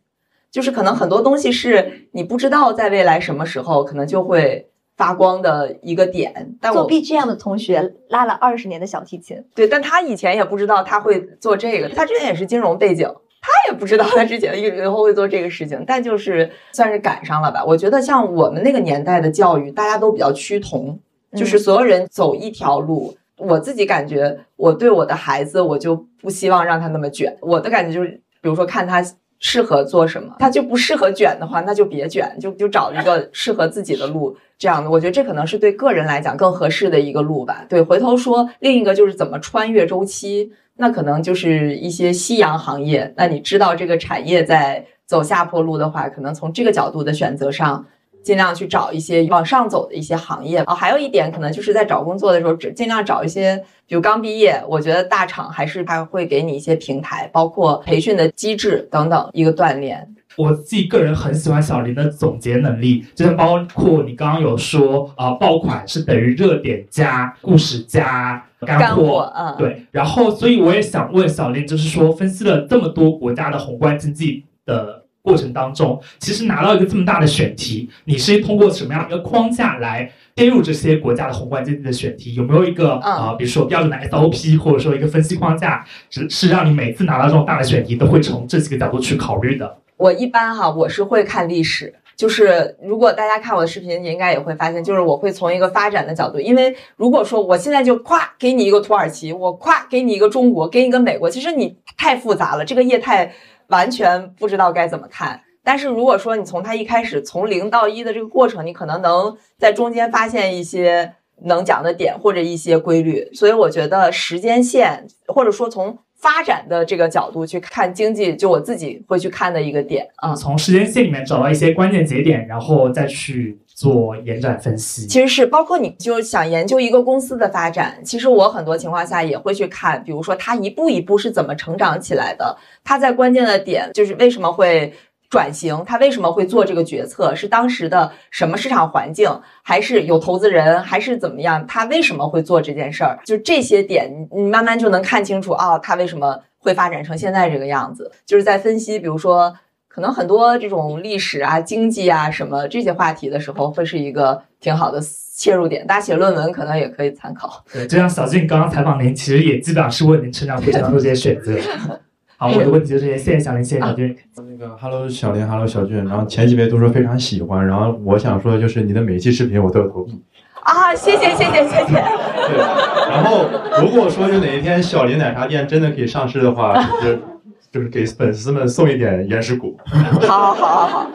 就是可能很多东西是你不知道在未来什么时候可能就会发光的一个点。但做 BGM 的同学拉了二十年的小提琴，对，但他以前也不知道他会做这个，他之前也是金融背景。他也不知道他之前以后会做这个事情，但就是算是赶上了吧。我觉得像我们那个年代的教育，大家都比较趋同，就是所有人走一条路。我自己感觉，我对我的孩子，我就不希望让他那么卷。我的感觉就是，比如说看他适合做什么，他就不适合卷的话，那就别卷，就就找一个适合自己的路。这样的，我觉得这可能是对个人来讲更合适的一个路吧。对，回头说另一个就是怎么穿越周期。那可能就是一些夕阳行业。那你知道这个产业在走下坡路的话，可能从这个角度的选择上，尽量去找一些往上走的一些行业啊。还有一点，可能就是在找工作的时候，只尽量找一些，比如刚毕业，我觉得大厂还是他会给你一些平台，包括培训的机制等等一个锻炼。我自己个人很喜欢小林的总结能力，就像包括你刚刚有说啊，爆款是等于热点加故事加干货，嗯，对。然后，所以我也想问小林，就是说分析了这么多国家的宏观经济的过程当中，其实拿到一个这么大的选题，你是通过什么样一个框架来切入这些国家的宏观经济的选题？有没有一个啊，比如说标准的 SOP，或者说一个分析框架，是是让你每次拿到这种大的选题都会从这几个角度去考虑的？我一般哈，我是会看历史，就是如果大家看我的视频，你应该也会发现，就是我会从一个发展的角度，因为如果说我现在就咵给你一个土耳其，我咵给你一个中国，给你一个美国，其实你太复杂了，这个业态完全不知道该怎么看。但是如果说你从它一开始从零到一的这个过程，你可能能在中间发现一些能讲的点或者一些规律，所以我觉得时间线或者说从。发展的这个角度去看经济，就我自己会去看的一个点啊。从时间线里面找到一些关键节点，然后再去做延展分析。其实是包括你就想研究一个公司的发展，其实我很多情况下也会去看，比如说它一步一步是怎么成长起来的，它在关键的点就是为什么会。转型，他为什么会做这个决策？是当时的什么市场环境，还是有投资人，还是怎么样？他为什么会做这件事儿？就这些点，你慢慢就能看清楚啊，他为什么会发展成现在这个样子？就是在分析，比如说，可能很多这种历史啊、经济啊什么这些话题的时候，会是一个挺好的切入点。大家写论文可能也可以参考。对，就像小静刚刚采访您，其实也基本上是问您成长过程当中这些选择。好，我的问题就是谢谢小林，谢谢小俊。那个，Hello 小林，Hello 小俊。然后前几位都说非常喜欢，然后我想说的就是你的每一期视频我都有投币。啊，谢谢谢谢谢谢。对，然后如果说有哪一天小林奶茶店真的可以上市的话，就是就是给粉丝们送一点岩石股。好好好好。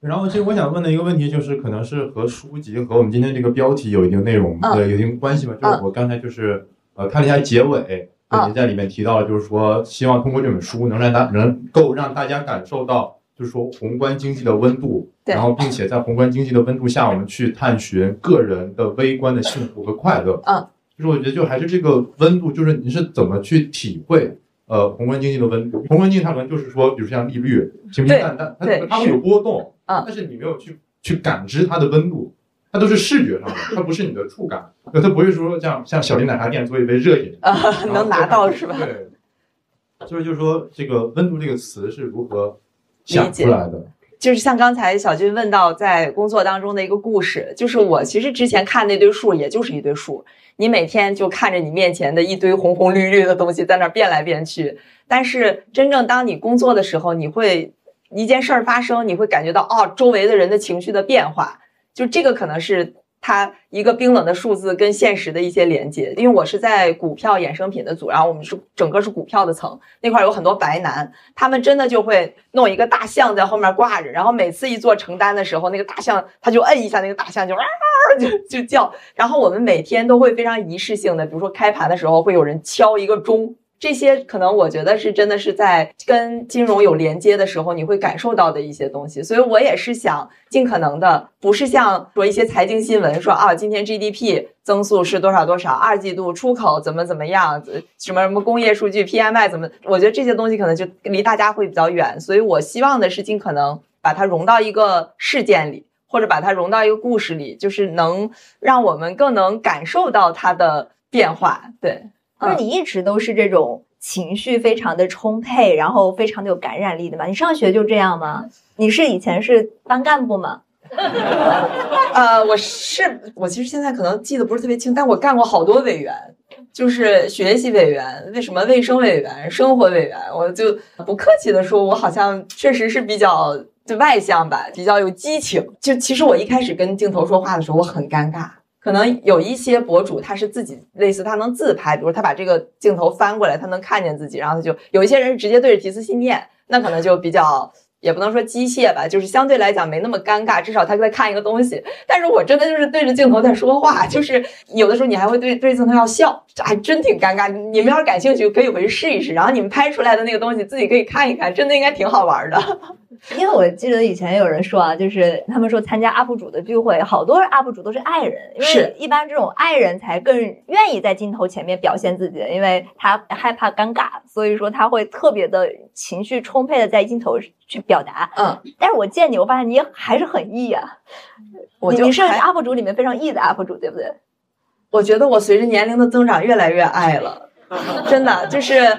然后其实我想问的一个问题就是，可能是和书籍和我们今天这个标题有一定内容呃有一定关系吧？就是我刚才就是呃看了一下结尾。您在里面提到了，就是说希望通过这本书能让大能够让大家感受到，就是说宏观经济的温度，然后并且在宏观经济的温度下，我们去探寻个人的微观的幸福和快乐。嗯，就是我觉得就还是这个温度，就是你是怎么去体会呃宏观经济的温度？宏观经济它可能就是说，比如像利率平平淡淡，它它会有波动，啊，但是你没有去去感知它的温度。它都是视觉上的，它不是你的触感，它不会说像像小林奶茶店做一杯热饮啊，能拿到是吧？对，所以就是说这个温度这个词是如何想出来的？就是像刚才小军问到在工作当中的一个故事，就是我其实之前看那堆数，也就是一堆数，你每天就看着你面前的一堆红红绿绿的东西在那变来变去，但是真正当你工作的时候，你会一件事儿发生，你会感觉到哦，周围的人的情绪的变化，就这个可能是。它一个冰冷的数字跟现实的一些连接，因为我是在股票衍生品的组，然后我们是整个是股票的层，那块有很多白男，他们真的就会弄一个大象在后面挂着，然后每次一做成单的时候，那个大象他就摁一下，那个大象就啊就就叫，然后我们每天都会非常仪式性的，比如说开盘的时候会有人敲一个钟。这些可能我觉得是真的是在跟金融有连接的时候，你会感受到的一些东西。所以我也是想尽可能的，不是像说一些财经新闻说啊，今天 GDP 增速是多少多少，二季度出口怎么怎么样，什么什么工业数据 PMI 怎么，我觉得这些东西可能就离大家会比较远。所以我希望的是尽可能把它融到一个事件里，或者把它融到一个故事里，就是能让我们更能感受到它的变化。对。那你一直都是这种情绪非常的充沛，然后非常的有感染力的吗？你上学就这样吗？你是以前是班干部吗？呃，我是，我其实现在可能记得不是特别清，但我干过好多委员，就是学习委员，为什么卫生委员、生活委员，我就不客气的说，我好像确实是比较就外向吧，比较有激情。就其实我一开始跟镜头说话的时候，我很尴尬。可能有一些博主，他是自己类似，他能自拍，比如他把这个镜头翻过来，他能看见自己，然后他就有一些人直接对着提词信念，那可能就比较也不能说机械吧，就是相对来讲没那么尴尬，至少他在看一个东西。但是我真的就是对着镜头在说话，就是有的时候你还会对对着镜头要笑，这还真挺尴尬。你们要是感兴趣，可以回去试一试，然后你们拍出来的那个东西自己可以看一看，真的应该挺好玩的。因为我记得以前有人说啊，就是他们说参加 UP 主的聚会，好多 UP 主都是爱人，因为一般这种爱人才更愿意在镜头前面表现自己，因为他害怕尴尬，所以说他会特别的情绪充沛的在镜头去表达。嗯，但是我见你，我发现你还是很 E 啊，你你是 UP 主里面非常 E 的 UP 主，对不对？我觉得我随着年龄的增长越来越爱了，真的就是。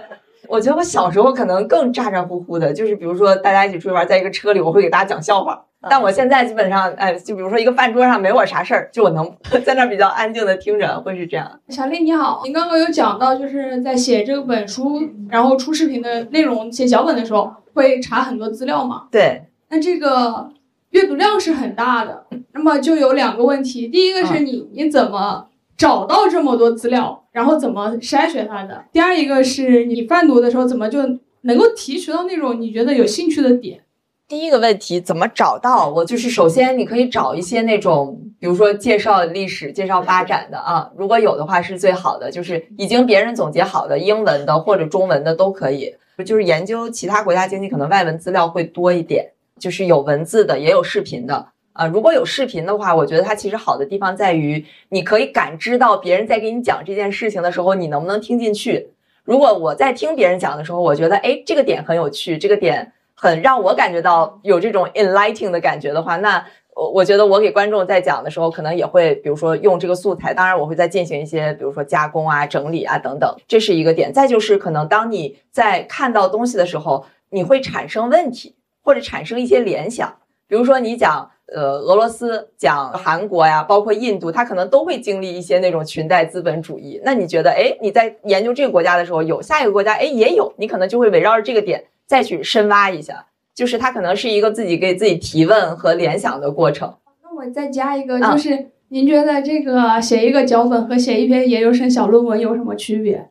我觉得我小时候可能更咋咋呼呼的，就是比如说大家一起出去玩，在一个车里，我会给大家讲笑话。但我现在基本上，哎，就比如说一个饭桌上没我啥事儿，就我能 在那比较安静的听着，会是这样。小丽你好，您刚刚有讲到，就是在写这本书，然后出视频的内容，写脚本的时候会查很多资料嘛？对。那这个阅读量是很大的，那么就有两个问题，第一个是你你怎么？找到这么多资料，然后怎么筛选它的？第二一个是你泛读的时候，怎么就能够提取到那种你觉得有兴趣的点？第一个问题怎么找到？我就是首先你可以找一些那种，比如说介绍历史、介绍发展的啊，如果有的话是最好的，就是已经别人总结好的英文的或者中文的都可以。就是研究其他国家经济，可能外文资料会多一点，就是有文字的，也有视频的。啊，如果有视频的话，我觉得它其实好的地方在于，你可以感知到别人在给你讲这件事情的时候，你能不能听进去。如果我在听别人讲的时候，我觉得哎，这个点很有趣，这个点很让我感觉到有这种 enlightening 的感觉的话，那我我觉得我给观众在讲的时候，可能也会比如说用这个素材，当然我会再进行一些比如说加工啊、整理啊等等，这是一个点。再就是可能当你在看到东西的时候，你会产生问题或者产生一些联想，比如说你讲。呃，俄罗斯讲韩国呀，包括印度，它可能都会经历一些那种裙带资本主义。那你觉得，哎，你在研究这个国家的时候，有下一个国家，哎，也有，你可能就会围绕着这个点再去深挖一下，就是它可能是一个自己给自己提问和联想的过程。那我再加一个，就是您觉得这个写一个脚本和写一篇研究生小论文有什么区别？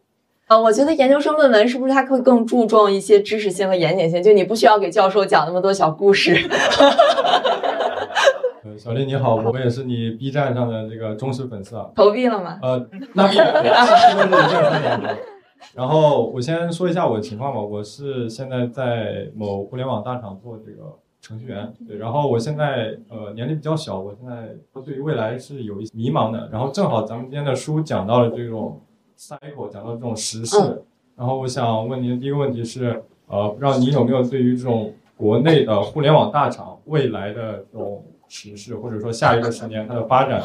呃，我觉得研究生论文是不是它会更注重一些知识性和严谨性？就你不需要给教授讲那么多小故事。呃，小丽你好，我也是你 B 站上的这个忠实粉丝啊。投币了吗？呃，那必须。然后我先说一下我的情况吧，我是现在在某互联网大厂做这个程序员，对。然后我现在呃年龄比较小，我现在对于未来是有一些迷茫的。然后正好咱们今天的书讲到了这种。cycle 讲到这种时事，然后我想问您的第一个问题是，呃，不知道您有没有对于这种国内的互联网大厂未来的这种时事，或者说下一个十年它的发展，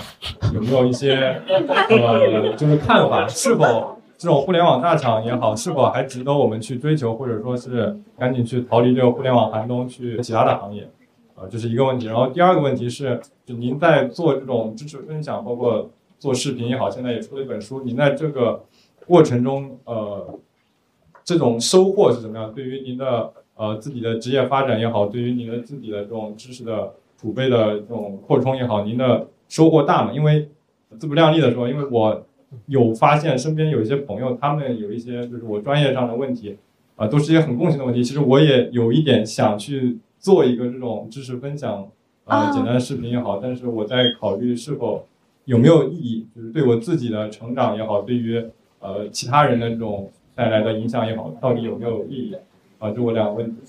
有没有一些呃就是看法？是否这种互联网大厂也好，是否还值得我们去追求，或者说是赶紧去逃离这个互联网寒冬，去其他的行业？啊，这是一个问题。然后第二个问题是，就您在做这种知识分享，包括做视频也好，现在也出了一本书，您在这个过程中，呃，这种收获是怎么样？对于您的呃自己的职业发展也好，对于您的自己的这种知识的储备的这种扩充也好，您的收获大吗？因为自不量力的说，因为我有发现身边有一些朋友，他们有一些就是我专业上的问题，啊，都是一些很共性的问题。其实我也有一点想去做一个这种知识分享，呃，简单的视频也好，但是我在考虑是否有没有意义，就是对我自己的成长也好，对于呃其他人的这种带来的影响也好，到底有没有意义？啊，就我两个问题。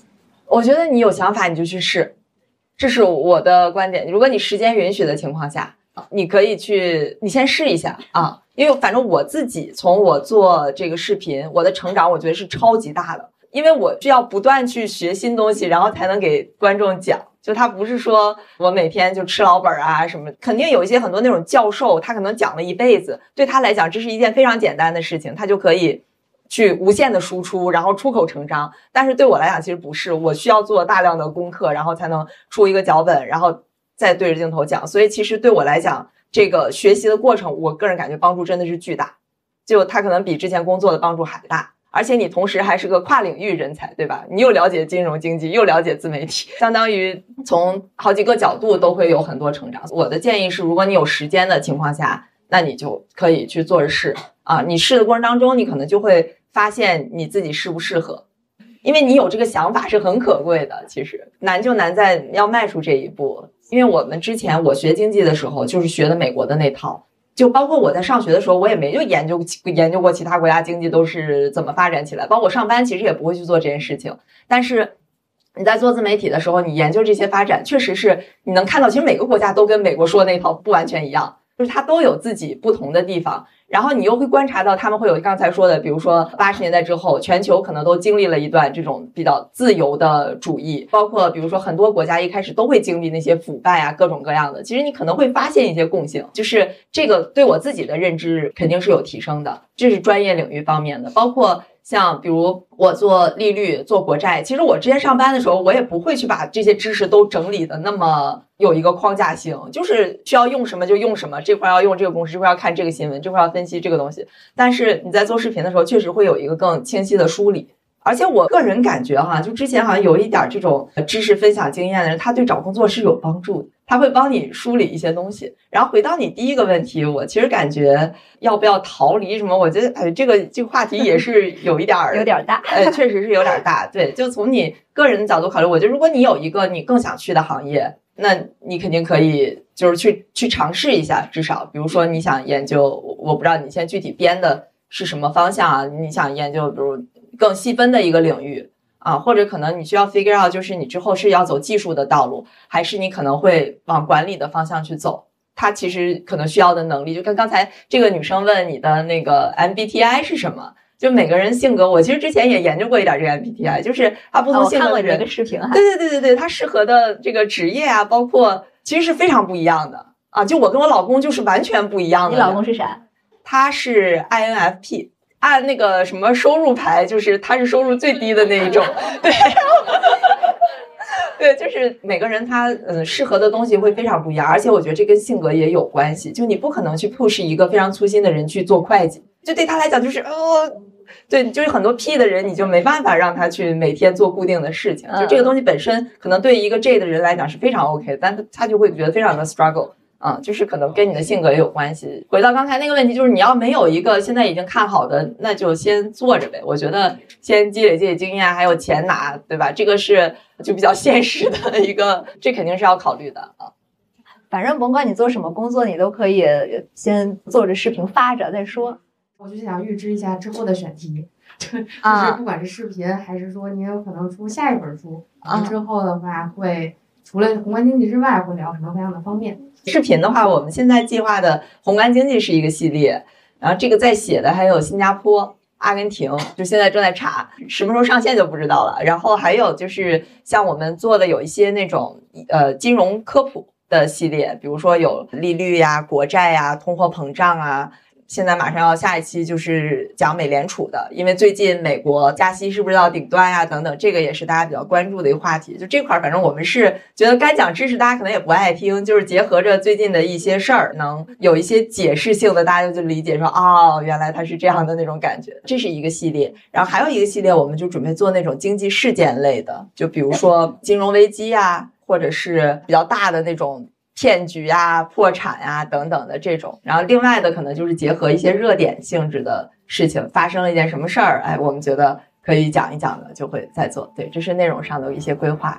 我觉得你有想法你就去试，这是我的观点。如果你时间允许的情况下。你可以去，你先试一下啊，因为反正我自己从我做这个视频，我的成长我觉得是超级大的，因为我需要不断去学新东西，然后才能给观众讲。就他不是说我每天就吃老本啊什么，肯定有一些很多那种教授，他可能讲了一辈子，对他来讲这是一件非常简单的事情，他就可以去无限的输出，然后出口成章。但是对我来讲其实不是，我需要做大量的功课，然后才能出一个脚本，然后。再对着镜头讲，所以其实对我来讲，这个学习的过程，我个人感觉帮助真的是巨大。就它可能比之前工作的帮助还大，而且你同时还是个跨领域人才，对吧？你又了解金融经济，又了解自媒体，相当于从好几个角度都会有很多成长。我的建议是，如果你有时间的情况下，那你就可以去做着试啊。你试的过程当中，你可能就会发现你自己适不适合。因为你有这个想法是很可贵的，其实难就难在要迈出这一步。因为我们之前我学经济的时候，就是学的美国的那套，就包括我在上学的时候，我也没就研究研究过其他国家经济都是怎么发展起来。包括我上班其实也不会去做这件事情。但是你在做自媒体的时候，你研究这些发展，确实是你能看到，其实每个国家都跟美国说的那套不完全一样，就是它都有自己不同的地方。然后你又会观察到，他们会有刚才说的，比如说八十年代之后，全球可能都经历了一段这种比较自由的主义，包括比如说很多国家一开始都会经历那些腐败啊，各种各样的。其实你可能会发现一些共性，就是这个对我自己的认知肯定是有提升的，这是专业领域方面的，包括。像比如我做利率、做国债，其实我之前上班的时候，我也不会去把这些知识都整理的那么有一个框架性，就是需要用什么就用什么，这块要用这个公式，这块要看这个新闻，这块要分析这个东西。但是你在做视频的时候，确实会有一个更清晰的梳理。而且我个人感觉哈，就之前好像有一点这种知识分享经验的人，他对找工作是有帮助的。他会帮你梳理一些东西，然后回到你第一个问题，我其实感觉要不要逃离什么？我觉得哎，这个这个话题也 是有一点儿有点大，哎，确实是有点大。对，就从你个人的角度考虑，我觉得如果你有一个你更想去的行业，那你肯定可以就是去去尝试一下，至少比如说你想研究，我不知道你现在具体编的是什么方向啊？你想研究比如更细分的一个领域。啊，或者可能你需要 figure out，就是你之后是要走技术的道路，还是你可能会往管理的方向去走？它其实可能需要的能力，就跟刚才这个女生问你的那个 MBTI 是什么？就每个人性格，我其实之前也研究过一点这个 MBTI，就是他不同性格的人，视频啊，对对对对对，他适合的这个职业啊，包括其实是非常不一样的啊。就我跟我老公就是完全不一样的。你老公是啥？他是 INFP。按那个什么收入排，就是他是收入最低的那一种，对，对，就是每个人他嗯适合的东西会非常不一样，而且我觉得这跟性格也有关系。就你不可能去 push 一个非常粗心的人去做会计，就对他来讲就是哦，对，就是很多 P 的人你就没办法让他去每天做固定的事情。就这个东西本身可能对一个 J 的人来讲是非常 OK，但他他就会觉得非常的 struggle。啊，就是可能跟你的性格也有关系。回到刚才那个问题，就是你要没有一个现在已经看好的，那就先做着呗。我觉得先积累积累经验，还有钱拿，对吧？这个是就比较现实的 一个，这肯定是要考虑的啊。反正甭管你做什么工作，你都可以先做着视频发着再说。我就想预知一下之后的选题，就是不管是视频还是说你有可能出下一本书，之后的话会除了宏观经济之外，会聊什么样的方面？视频的话，我们现在计划的宏观经济是一个系列，然后这个在写的还有新加坡、阿根廷，就现在正在查，什么时候上线就不知道了。然后还有就是像我们做的有一些那种呃金融科普的系列，比如说有利率呀、国债呀、通货膨胀啊，现在马上要下一期就是讲美联储的，因为最近美国加息是不是到顶端呀？等等，这个也是大家比较关注的一个话题。就这块儿，反正我们是觉得该讲知识，大家可能也不爱听，就是结合着最近的一些事儿，能有一些解释性的，大家就理解说，哦，原来它是这样的那种感觉。这是一个系列，然后还有一个系列，我们就准备做那种经济事件类的，就比如说金融危机呀，或者是比较大的那种。骗局啊、破产啊等等的这种，然后另外的可能就是结合一些热点性质的事情，发生了一件什么事儿，哎，我们觉得可以讲一讲的，就会再做。对，这是内容上的一些规划。